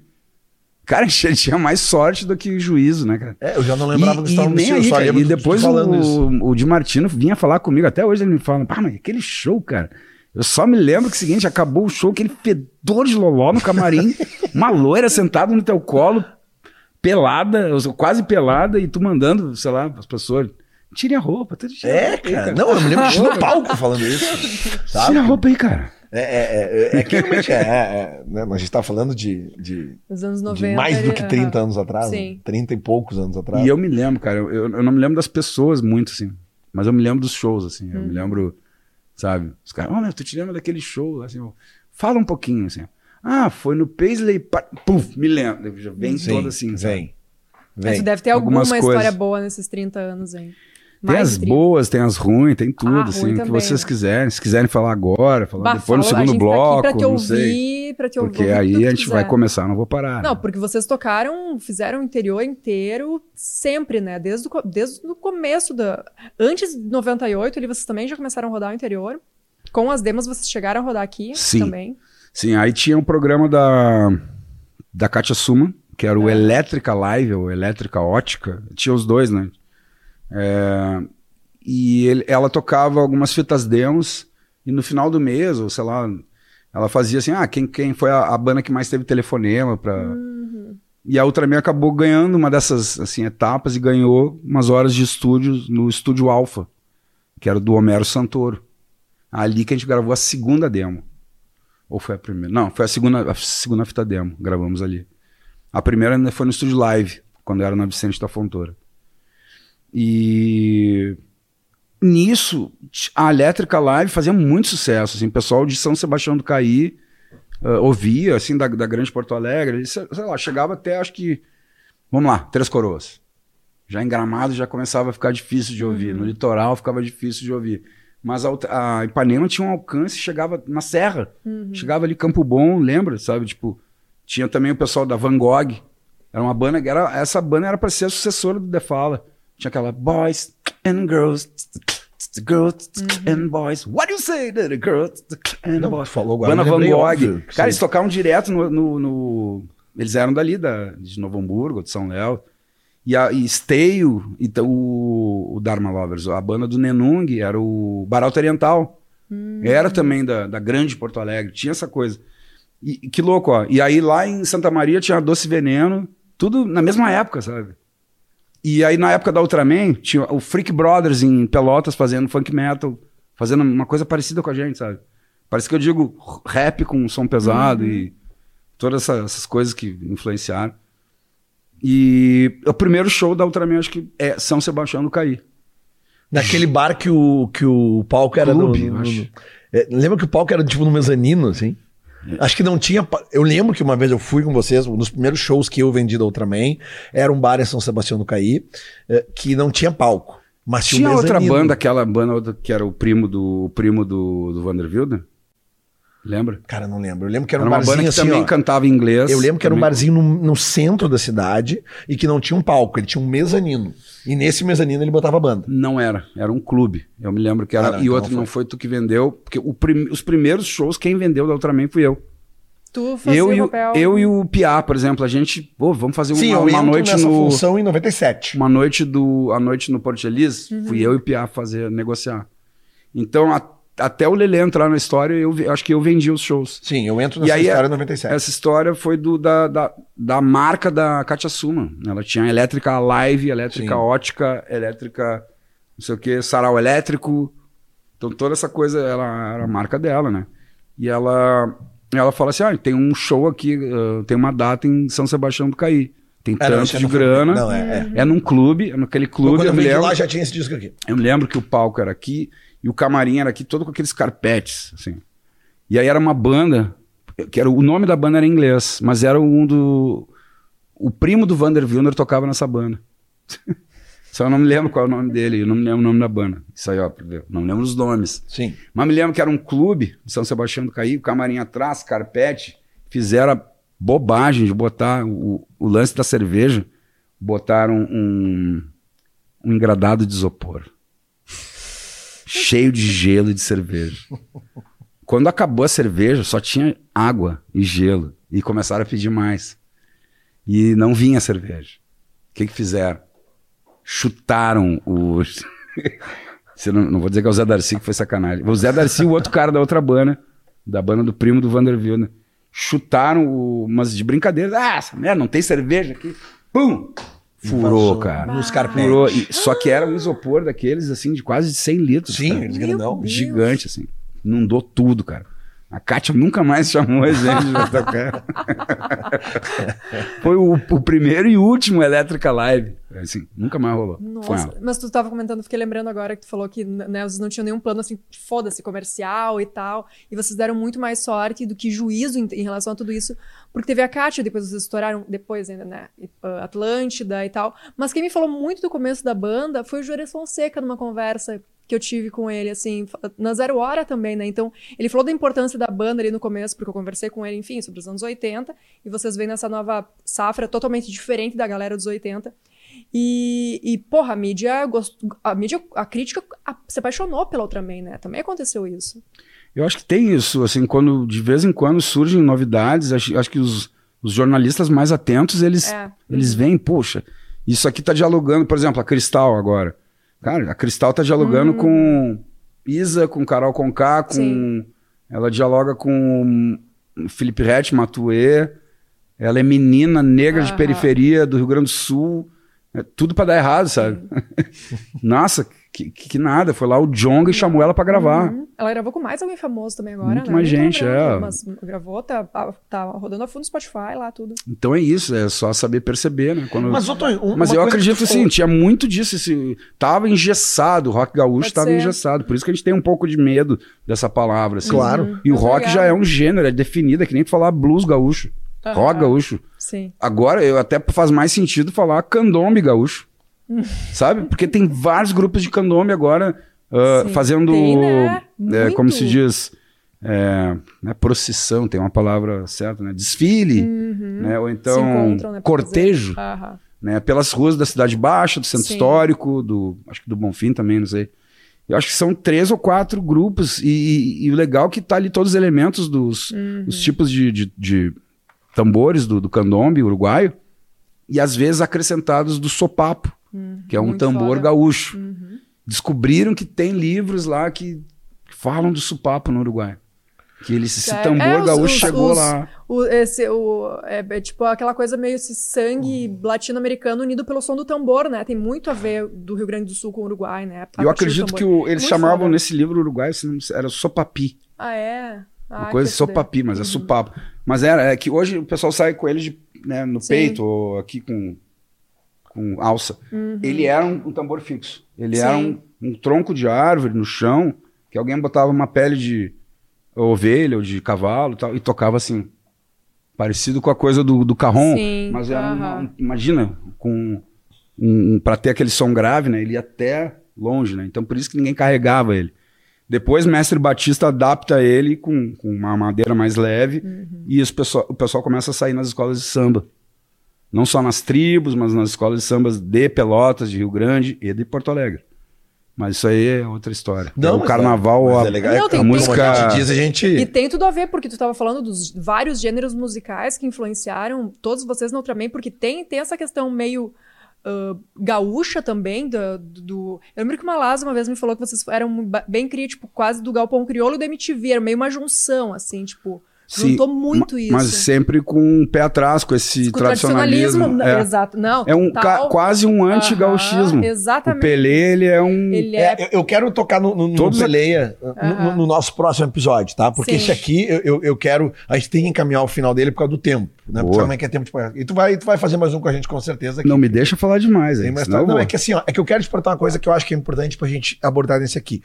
Cara, a gente tinha mais sorte do que juízo, né, cara? É, eu já não lembrava que e, você e estava nem eu aí, só cara, e depois falando isso. o, o Di Martino vinha falar comigo, até hoje ele me fala, pá, mas aquele show, cara. Eu só me lembro que é o seguinte, acabou o show, aquele fedor de loló no camarim, uma loira sentada no teu colo, pelada, quase pelada, e tu mandando, sei lá, as pessoas, tire a roupa. a É, roupa aí, cara. Não, eu me lembro de no palco falando isso. Sabe? Tira a roupa aí, cara. É, é, é, é que realmente é, é, é, né, A gente tá falando de, de, Nos anos de 90. mais do que ele- 30 aham. anos atrás. Sim. Né? 30 e poucos anos atrás. E eu me lembro, cara, eu, eu não me lembro das pessoas muito, assim. Mas eu me lembro dos shows, assim. Uhum. Eu me lembro, sabe? Os caras, oh, meu, tu te lembra daquele show? Assim, eu, fala um pouquinho, assim. Ah, foi no Paisley Park. Puf, me lembro. Vem Sim, todo assim. sabe? Vem. Mas Vem. tu deve ter alguma Algumas história coisas. boa nesses 30 anos, hein? Tem Mais as de 30. boas, tem as ruins, tem tudo, Ah, assim. o que vocês né? quiserem. Se quiserem falar agora, falar Bah, depois no segundo gente bloco, tá te não ouvir, sei. pra te ouvir. Porque aí a gente vai quiser. começar, não vou parar. Não, porque vocês tocaram, fizeram o interior inteiro sempre, né? Desde o, desde o começo da. Antes de 98, ali vocês também já começaram a rodar o interior. Com as demos, vocês chegaram a rodar aqui Sim. também. Sim, aí tinha um programa da, da Katia Suma, que era o É. Elétrica Live, ou Elétrica Ótica. Tinha os dois, né? É, e ele- ela tocava algumas fitas demos, e no final do mês, ou sei lá, ela fazia assim: ah, quem, quem foi a, a banda que mais teve telefonema pra. Uhum. E a Ultraman acabou ganhando uma dessas assim, etapas e ganhou umas horas de estúdio no estúdio Alpha, que era do Homero Santoro. Ali que a gente gravou a segunda demo. Ou foi a primeira? Não, foi a segunda, a segunda fita demo, gravamos ali. A primeira ainda foi no estúdio live, quando era na Vicente da Fontoura. E nisso, a Elétrica Live fazia muito sucesso. Assim, o pessoal de São Sebastião do Caí ah, ouvia, assim, da, da Grande Porto Alegre. Sei, lá, chegava até, acho que, vamos lá, Três Coroas. Já em Gramado já começava a ficar difícil de ouvir. No litoral ficava difícil de ouvir. Mas a, a Ipanema tinha um alcance, chegava na serra. Chegava ali Campo Bom, lembra? Sabe? Tipo, tinha também o pessoal da Van Gogh. Era uma banda que era. Essa banda era para ser a sucessora do The Fala. Tinha aquela Boys and Girls. Girls and Boys. What do you say the girls and Não, boys? falou agora, Banda Van Gogh. Cara, sim. eles tocavam direto no, no- no- Eles eram dali, da, de Novo Hamburgo, de São Léo. E, a, e Steio, e t- o, o Dharma Lovers, a banda do Nenung, era o Baralto Oriental. Era também da, da grande Porto Alegre, tinha essa coisa. E que louco, ó. E aí lá em Santa Maria tinha Doce Veneno, tudo na mesma época, sabe? E aí na época da Ultraman, tinha o Freak Brothers em Pelotas fazendo funk metal, fazendo uma coisa parecida com a gente, sabe? Parece que eu digo rap com som pesado e todas essa- essas coisas que influenciaram. E o primeiro show da Ultraman, acho que é São Sebastião do Caí. Naquele bar que o, que o palco era Clube, no, no- no- é, lembra que o palco era tipo no mezanino, assim? Acho que não tinha. Eu lembro que uma vez eu fui com vocês, um dos primeiros shows que eu vendi da Ultraman, era um bar em São Sebastião do Caí, é, que não tinha palco. Mas tinha, Tinha outra banda, aquela banda que era o primo do o primo do, do Vanderbilde. Lembra? Cara, não lembro. Eu lembro que era, Era um uma barzinho banda que assim, também ó. cantava inglês. Eu lembro que era um também. barzinho no, no centro da cidade e que não tinha um palco, ele tinha um mezanino. E nesse mezanino ele botava banda. Não era, era um clube. Eu me lembro que era. Ah, não, e então outro não não foi tu que vendeu, porque o prim- os primeiros shows, quem vendeu da Ultraman fui eu. Tu fazia Eu e, o, papel. eu e o Piá, por exemplo, a gente, pô, vamos fazer uma, Sim, eu uma noite nessa no. função em 97. Uma noite do. A noite no Porto Feliz, fui eu e o Piá fazer, negociar. Então, a- até o Lelê entrar na história, eu acho que eu vendi os shows. Sim, eu entro E nessa aí, história em é- 97. Essa história foi do, da, da, da marca da Katia Suma. Ela tinha elétrica live, elétrica Sim. ótica, elétrica, não sei o que, sarau elétrico. Então toda essa coisa ela era a marca dela, né? E ela, ela fala assim: ah, tem um show aqui, ah, tem uma data em São Sebastião do Caí. Tem É, tanto de não foi- grana. Não, é, é. É num clube, é naquele clube. Quando eu eu, de lembro, lá já tinha esse disco aqui. eu me lembro que o palco era aqui e o camarim era aqui, todo com aqueles carpetes, assim. E aí era uma banda, que era, o nome da banda era em inglês, mas era um do. O primo do Vander Wilner tocava nessa banda. Só eu não me lembro qual é o nome dele, eu não me lembro o nome da banda. Isso aí, ó, não me lembro os nomes. Sim. Mas me lembro que era um clube de São Sebastião do Caí, o camarim atrás, carpete, fizeram a bobagem de botar o, o lance da cerveja, botaram um, um engradado de isopor. Cheio de gelo e de cerveja. Quando acabou a cerveja, só tinha água e gelo. E começaram a pedir mais. E não vinha cerveja. O que, que fizeram? Chutaram. Você não, não vou dizer que é o Zé Darcy que foi sacanagem. O Zé Darcy, o outro cara da outra banda, da banda do primo do Vanderbilt, né? Chutaram o, umas de brincadeira. Ah, essa merda, não tem cerveja aqui. Pum! Furou, Passou cara. Nos carpetes. Furou. E- só que era um isopor daqueles, assim, de quase 100 litros. Sim, cara. grandão. Gigante, assim. Inundou tudo, cara. A Kátia nunca mais chamou a gente pra tocar. Foi o, o primeiro e último Elétrica Live. Assim, nunca mais rolou. Nossa, mas tu tava comentando, fiquei lembrando agora que tu falou que né, vocês não tinham nenhum plano assim, foda-se, comercial e tal. E vocês deram muito mais sorte do que juízo em, em relação a tudo isso, porque teve a Kátia, depois vocês estouraram, depois ainda, né? ah, Atlântida e tal. Mas quem me falou muito do começo da banda foi o Juarez Fonseca numa conversa que eu tive com ele, assim, na Zero Hora também, né? Então, ele falou da importância da banda ali no começo, porque eu conversei com ele, enfim, sobre os anos 80, e vocês veem nessa nova safra totalmente diferente da galera dos 80. E, e, porra, a mídia, gost... a mídia, a crítica a- se apaixonou pela Ultraman, né? Também aconteceu isso. Eu acho que tem isso, assim, quando de vez em quando surgem novidades, acho, acho que os, os jornalistas mais atentos, eles, É. eles veem, poxa, isso aqui tá dialogando, por exemplo, a Cristal agora. Cara, a Cristal tá dialogando com Isa, com Carol Conká, com... Sim. Ela dialoga com Felipe Rett, Matuê. Ela é menina negra de Aham. periferia do Rio Grande do Sul. É tudo pra dar errado, sabe? Nossa, que, que, que nada. Foi lá o Jonga e chamou ela pra gravar. Uhum. Ela gravou com mais alguém famoso também agora, Muito né? mais gente, é. Mas gravou, tá, tá, tá rodando a fundo no Spotify lá, tudo. Então é isso, é só saber perceber, né? Quando... Mas, Otto, um- Mas uma eu acredito assim, falou- tinha muito disso. Esse, tava engessado, o rock gaúcho Pode tava ser. engessado. Por isso que a gente tem um pouco de medo dessa palavra. Assim. Claro. E o rock obrigada. já é um gênero, é definido, é que nem tu falar blues gaúcho. Aham. Rock gaúcho. Sim. Agora, eu até faz mais sentido falar candombe gaúcho. Sabe? Porque tem vários grupos de candombe agora Sim. fazendo. Tem, né? é, como se diz? É, não é procissão, tem uma palavra certa, né? Desfile, né? Ou então né, cortejo, né? Pelas ruas da Cidade Baixa, do Centro Sim. Histórico, do acho que do Bonfim também, não sei. Eu acho que são três ou quatro grupos e, e- e o legal é que tá ali todos os elementos dos Uhum. os tipos de, de- de tambores do, do candombe uruguaio e às vezes acrescentados do sopapo, que é um Uhum. tambor. Uhum. gaúcho. Descobriram que tem livros lá que falam do sopapo no Uruguai. Que ele, esse É, tambor é, os- gaúcho os- chegou os- lá. O, esse, o, é, é tipo aquela coisa meio esse sangue latino-americano unido pelo som do tambor, né? Tem muito a ver do Rio Grande do Sul com o Uruguai, né? Eu acredito que o- eles Muito chamavam foda. nesse livro não- era sopapi. Ah, é? Ah, Uma coisa sopapi, mas é supapo. Mas era, é que hoje o pessoal sai com ele de, né, no Sim. peito ou aqui com, com alça. Ele era um, um tambor fixo. Ele era um, Sim. um tronco de árvore no chão, que alguém botava uma pele de ovelha ou de cavalo e tal, e tocava assim. Parecido com a coisa do, do carrom, Sim, mas era uma- um- imagina, com um, um, para ter aquele som grave, né? Ele ia até longe, né? Então por isso que ninguém carregava ele. Depois Mestre Batista adapta ele com, com uma madeira mais leve Uhum. e os pessoal, o pessoal começa a sair nas escolas de samba. Não só nas tribos, mas nas escolas de sambas de Pelotas, de Rio Grande e de Porto Alegre. Mas isso aí é outra história. Não, o mas carnaval, mas a, é legal. Não, é, tem- a música. A gente diz, a gente. E tem tudo a ver, porque tu estava falando dos vários gêneros musicais que influenciaram todos vocês no Ultraman, porque tem, tem essa questão meio ah, gaúcha também, do, do- Eu lembro que o Malaz uma vez me falou que vocês eram bem cria, tipo, quase do Galpão Crioulo e do MTV, era meio uma junção, assim, tipo, Sim, juntou muito isso. Mas sempre com um pé atrás, com esse Com o tradicionalismo. é. exato, não, É um ca- quase um anti-gauchismo. Aham, O Exatamente. Pelé, ele é um. Ele É, é, eu- quero tocar no, no, no Todos- Peleia no- no, Aham. no nosso próximo episódio, tá? Porque Sim. esse aqui eu, eu, eu quero. A gente tem que encaminhar o final dele por causa do tempo, né? Porque também quer tempo de E tu vai, tu vai fazer mais um com a gente com certeza. aqui. Não me deixa falar demais. Tem Aí, Não, vou. é que assim, ó, é que eu quero te perguntar uma coisa que eu acho que é importante pra gente abordar nesse aqui.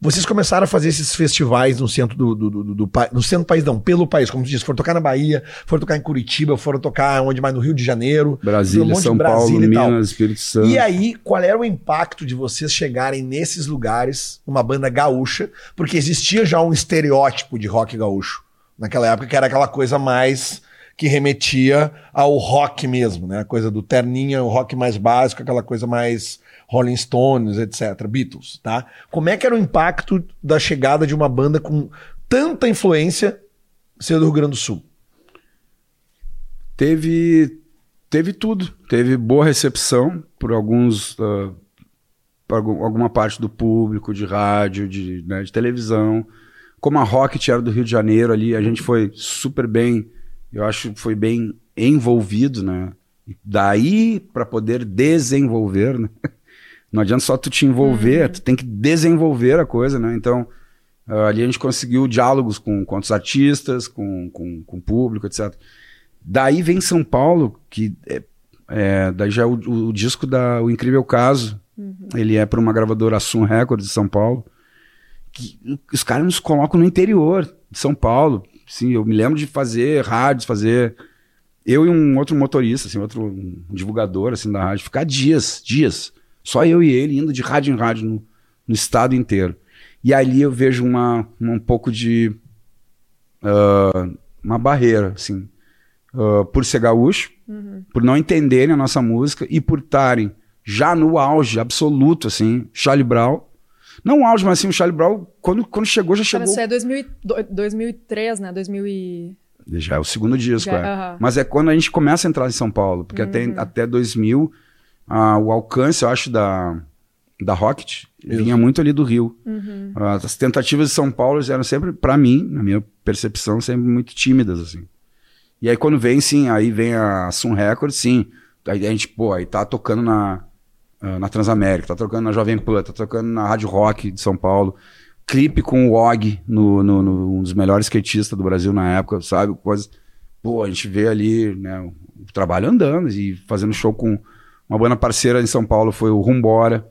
Vocês começaram a fazer esses festivais no centro do, do, do, do pa- no centro do país, não, pelo país, como tu disse, foram tocar na Bahia, foram tocar em Curitiba, foram tocar onde mais no Rio de Janeiro, Brasília, um São Brasília Paulo, e. Minas, Espírito Santo. E aí, qual era o impacto de vocês chegarem nesses lugares, uma banda gaúcha, porque existia já um estereótipo de rock gaúcho naquela época, que era aquela coisa mais que remetia ao rock mesmo, né? A coisa do terninha, o rock mais básico, aquela coisa mais Rolling Stones, etc. Beatles, tá? Como é que era o impacto da chegada de uma banda com tanta influência sendo do Rio Grande do Sul? Teve, teve tudo. Teve boa recepção por alguns. Uh, por alguma parte do público, de rádio, de, né, de televisão. Como a Rocket era do Rio de Janeiro ali, a gente foi super bem, eu acho que foi bem envolvido, né? Daí para poder desenvolver, né? Não adianta só tu te envolver, uhum. tu tem que desenvolver a coisa, né? Então, uh, ali a gente conseguiu diálogos com, com outros artistas, com, com, com o público, etc. Daí vem São Paulo, que é, é, daí já é o, o, disco da O Incrível Caso. Uhum. Ele é para uma gravadora Sun Records de São Paulo. Que, os caras nos colocam no interior de São Paulo. Sim, eu me lembro de fazer rádios, fazer. Eu e um outro motorista, assim, outro um divulgador assim, da rádio, ficar dias, dias só eu e ele indo de rádio em rádio no, no estado inteiro. E ali eu vejo uma, uma um pouco de. Uh, uma barreira, assim. Uh, por ser gaúcho, uhum. por não entenderem a nossa música e por estarem já no auge absoluto, assim, Charlie Brown. Não o auge, mas assim, o Charlie Brown, quando, quando chegou, já chegou. Isso é 2000, 2003, né? 2000 e... Já é o segundo disco, já, é. Uh -huh. Mas é quando a gente começa a entrar em São Paulo, porque uhum. até, até 2000 ah, o alcance, eu acho, da, da Rocket Isso. vinha muito ali do Rio. Uhum. As tentativas de São Paulo eram sempre, para mim, na minha percepção, sempre muito tímidas, assim. E aí quando vem, sim, aí vem a Sun Records, sim. Aí a gente, pô, aí tá tocando na, ah, na Transamérica, tá tocando na Jovem Pan, tá tocando na Rádio Rock de São Paulo. Clipe com o Og, no, no, no, um dos melhores skatistas do Brasil na época, sabe? Coisas. Pô, a gente vê ali, né, o trabalho andando e fazendo show com uma banda parceira em São Paulo foi o Rumbora,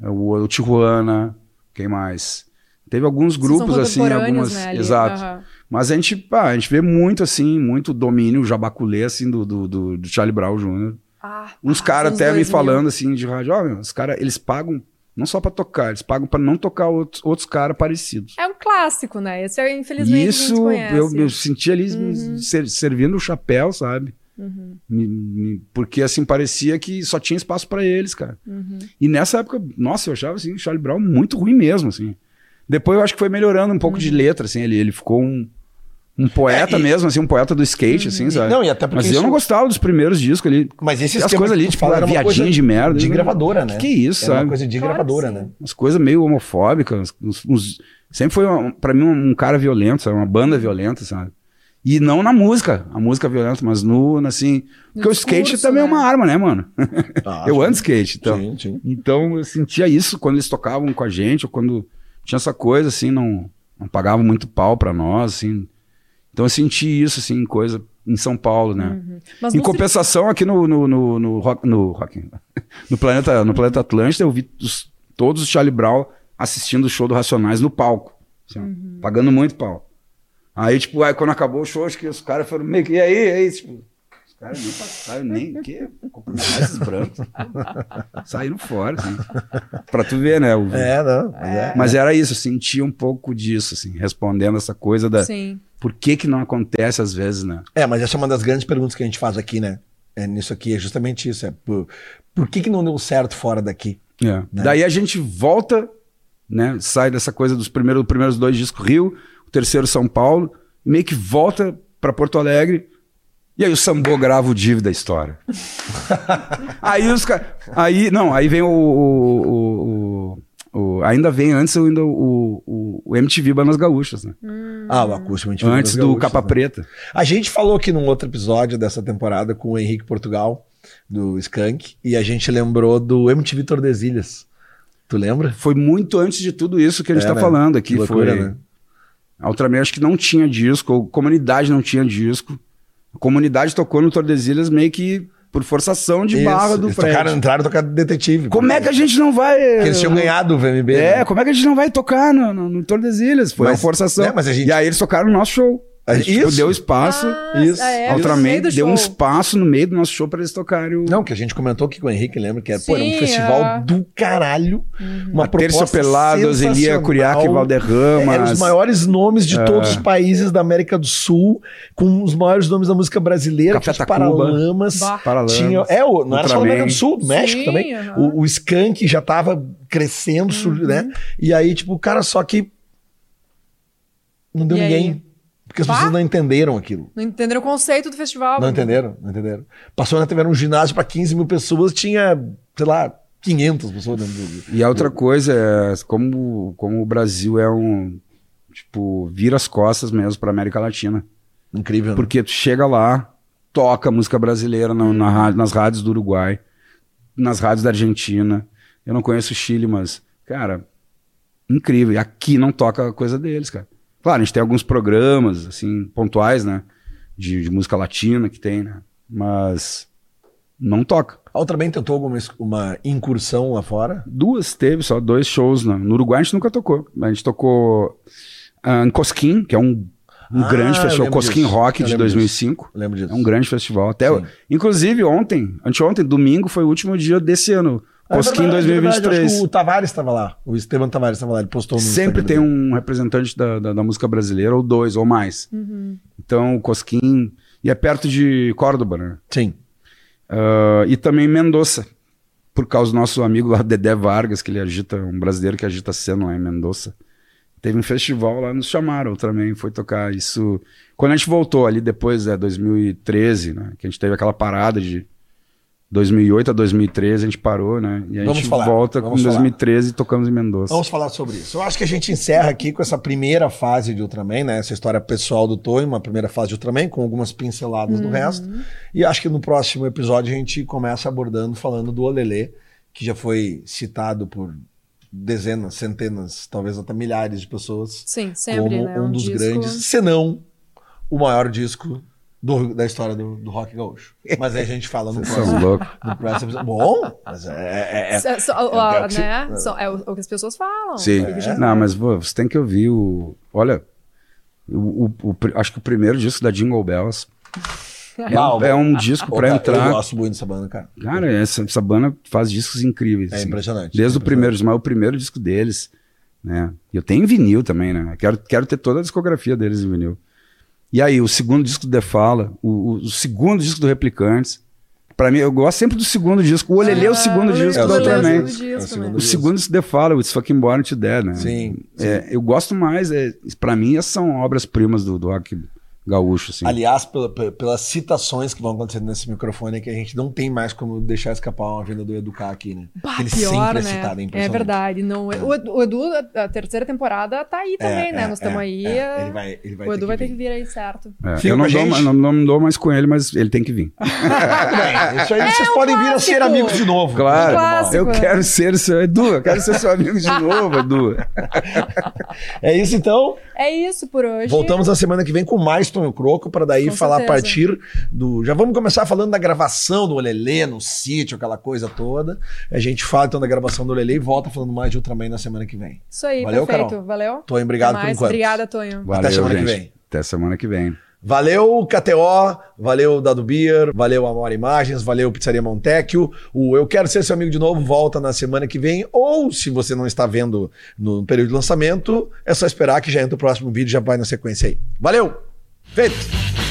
o, o Tijuana, quem mais? Teve alguns grupos assim, algumas. Né, exato. Mas a gente, pá, a gente vê muito assim, muito domínio jabaculê assim do, do, do, do Charlie Brown Jr. Ah, uns caras até me falando assim de rádio, ó, oh, os caras, eles pagam não só para tocar, eles pagam para não tocar outros, outros caras parecidos. É um clássico, né? Esse é, infelizmente, Isso, eu, eu senti ali uhum. servindo o chapéu, sabe? Uhum. porque assim parecia que só tinha espaço para eles, cara. Uhum. E nessa época, nossa, eu achava assim, Charlie Brown muito ruim mesmo, assim. Depois eu acho que foi melhorando um pouco de uhum. letra, assim, ele, ele ficou um, um poeta é, e... mesmo, assim, um poeta do skate, assim, uhum. sabe? Não, e até porque Mas isso... eu não gostava dos primeiros discos ali. Mas esses as coisas ali, tipo, era viadinha de merda. De gravadora, né? Que, que isso, era sabe? uma coisa de claro gravadora, né? Umas coisas meio homofóbicas, uns, uns... sempre foi para pra mim um, um, cara violento, sabe? Uma banda violenta, sabe? E não na música, a música violenta, mas no, assim. Porque o skate também é né? é uma arma, né, mano? Ah, eu ando skate, então. Sim, sim. Então eu sentia isso quando eles tocavam com a gente, ou quando tinha essa coisa, assim, não, não pagavam muito pau pra nós, assim. Então eu senti isso, assim, coisa em São Paulo, né? Uhum. em compensação, aqui no, no, no, no, rock, no, rock, no, planeta, no planeta Atlântida, eu vi os, todos os Charlie Brown assistindo o show do Racionais no palco. Assim, uhum. pagando muito pau. Aí, tipo, aí quando acabou o show, acho que os caras foram meio que, e aí, e aí, tipo, os caras nem passaram, nem, que, esses brancos. Saíram fora, assim. Pra tu ver, né? O, é, não. Mas, é. mas era isso, eu sentia um pouco disso, assim, respondendo essa coisa da. Sim. Por que que não acontece às vezes, né? É, mas essa é uma das grandes perguntas que a gente faz aqui, né? É, nisso aqui, é justamente isso. É por, por que que não deu certo fora daqui? É. Né? Daí a gente volta, né? Sai dessa coisa dos primeiros, primeiros dois discos Rio o terceiro São Paulo, meio que volta para Porto Alegre. E aí o Sambô grava o Div da história. aí os caras. Aí, não, aí vem o, o, o, o. ainda vem antes ainda o, o, MTV Banas Gaúchas, né? Hum. Ah, o acústico MTV Antes do Gaúchas, Capa né? Preta. A gente falou aqui num outro episódio dessa temporada com o Henrique Portugal, do Skank, e a gente lembrou do MTV Tordesilhas. Tu lembra? Foi muito antes de tudo isso que a gente é, tá né? falando aqui. Loucura, foi, né? A Ultraman acho que não tinha disco, a comunidade não tinha disco. A comunidade tocou no Tordesilhas meio que por forçação de Isso. barra do eles Fred. Tocaram, entraram tocar detetive. Como é que a gente não vai. Porque eles tinham ganhado o VMB. É, né? como é que a gente não vai tocar no, no, no Tordesilhas? Foi mas, uma forçação. Né, mas a gente... E aí eles tocaram no nosso show. A gente tipo, Isso. deu espaço. Ah, isso. é, Ultraman deu um espaço no meio do nosso show pra eles tocarem o. Não, que a gente comentou aqui com o Henrique, lembra que era, pô, era um Sim, festival é. do caralho. Uma proposta Terciopelados, Elia sensacional. Curiaca e Valderrama. Eram os maiores nomes de todos os países da América do Sul, com os maiores nomes da música brasileira, Café tinha. Paralamas. Bah. Paralamas. Tinha, é, o, não era só Ultraman. América do Sul, do México Sim, também. aham. O, o Skank já tava crescendo, sur- Uhum. né? E aí, tipo, cara, só que não deu E aí? Porque as Bah. pessoas não entenderam aquilo. Não entenderam o conceito do festival. Não né? entenderam, não entenderam. Passou na TV um ginásio para 15 mil pessoas, tinha, sei lá, 500 pessoas dentro do... E a outra coisa é como, como o Brasil é um. Tipo, vira as costas mesmo pra América Latina. Incrível, né? Porque tu chega lá, toca música brasileira na, na nas rádios do Uruguai, nas rádios da Argentina. Eu não conheço o Chile, mas, cara, incrível. E aqui não toca coisa deles, cara. Claro, a gente tem alguns programas, assim, pontuais, né? De, de música latina que tem, né? Mas não toca. A outra bem tentou alguma uma incursão lá fora? Duas teve, só dois shows. Né? No Uruguai a gente nunca tocou. A gente tocou ah, em Cosquim, que é um, um Ah, grande festival. Cosquim disso. Rock Eu de lembro 2005. Lembro disso. É um grande festival. Até, Sim. inclusive, ontem, anteontem, domingo, foi o último dia desse ano. É Cosquim verdade, é verdade. 2023. Acho que o Tavares estava lá. O Esteban Tavares estava lá. Ele postou no Sempre Instagram tem dele. um representante da, da, da música brasileira, ou dois, ou mais. Uhum. Então, Cosquim. E é perto de Córdoba, né? Sim. Ah, e também Mendoza, por causa do nosso amigo lá, Dedé Vargas, que ele agita, um brasileiro que agita a cena lá em Mendoza. Teve um festival lá, nos chamaram também, foi tocar isso. Quando a gente voltou ali depois, é 2013, né? Que a gente teve aquela parada de 2008 a 2013, a gente parou, né? E a Vamos gente falar, volta vamos com falar. 2013 e tocamos em Mendoza. Vamos falar sobre isso. Eu acho que a gente encerra aqui com essa primeira fase de Ultraman, né? Essa história pessoal do Tonho, uma primeira fase de Ultraman, com algumas pinceladas do resto. E acho que no próximo episódio a gente começa abordando, falando do Olelê, que já foi citado por dezenas, centenas, talvez até milhares de pessoas. Sim, sempre, como né? um, dos disco- grandes, se não o maior disco do- da história do, do rock gaúcho. Mas aí a gente fala no Vocês próximo, no episódio. Bom, mas é, é- é- É, só- é o ó, que- né? Só- é o, que as pessoas falam. Sim. Não, mas pô, você tem que ouvir o. Olha, o, o- o acho que o primeiro disco da Jingle Bells é, um, é um disco cara, entrar. Eu gosto muito dessa banda, cara. Cara, essa, essa banda faz discos incríveis. É assim. impressionante. Desde o É primeiro, mas o primeiro disco deles, né? E eu tenho em vinil também, né? Quero, quero ter toda a discografia deles em vinil. E aí, o segundo disco do The Fala, o, o- segundo disco do Replicantes. Pra mim, eu gosto sempre do segundo disco. O Olelê é o segundo Ah, disco é o do segundo Ultraman. É disco, o né? segundo O segundo disco The Fala, o It's Fucking Born to Dead, né? Sim, É, eu gosto mais, é, pra mim, essas são obras-primas do, do rock gaúcho, assim. Aliás, pela- pe- pelas citações que vão acontecendo nesse microfone, que a gente não tem mais como deixar escapar uma vinda do Educar aqui, né? Bah, Ele pior, sempre é né? citado, é É verdade. Não, o, Edu, o Edu, a, terceira temporada tá aí também, É, né? é, Nós estamos é, aí. é. é, Ele vai, ele vai o Edu vai ter que vir aí, certo. É, eu não dou, não, não dou mais com ele, mas ele tem que vir. Isso aí vocês podem vir a ser clássico. amigos de novo. Claro, Clássico, eu né? quero ser seu Edu, eu quero ser seu amigo de novo, Edu. É isso então. É isso por hoje. Voltamos na semana que vem com mais Tonho Croco para daí Com falar certeza. a partir do. Já vamos começar falando da gravação do Olelê no sítio, aquela coisa toda. A gente fala então da gravação do Olelê e volta falando mais de Ultraman na semana que vem. Isso aí, Valeu, perfeito. Carol. Valeu. Tonho, obrigado Até por mais. enquanto. Obrigada, Tonho. Valeu, semana que gente. vem. Até semana que vem. Valeu, KTO, valeu Dado Beer, valeu Amor Imagens, valeu Pizzaria Montecchio. O Eu Quero Ser Seu Amigo de Novo volta na semana que vem. Ou, se você não está vendo no período de lançamento, é só esperar que já entra o próximo vídeo e já vai na sequência aí. Valeu! Fit.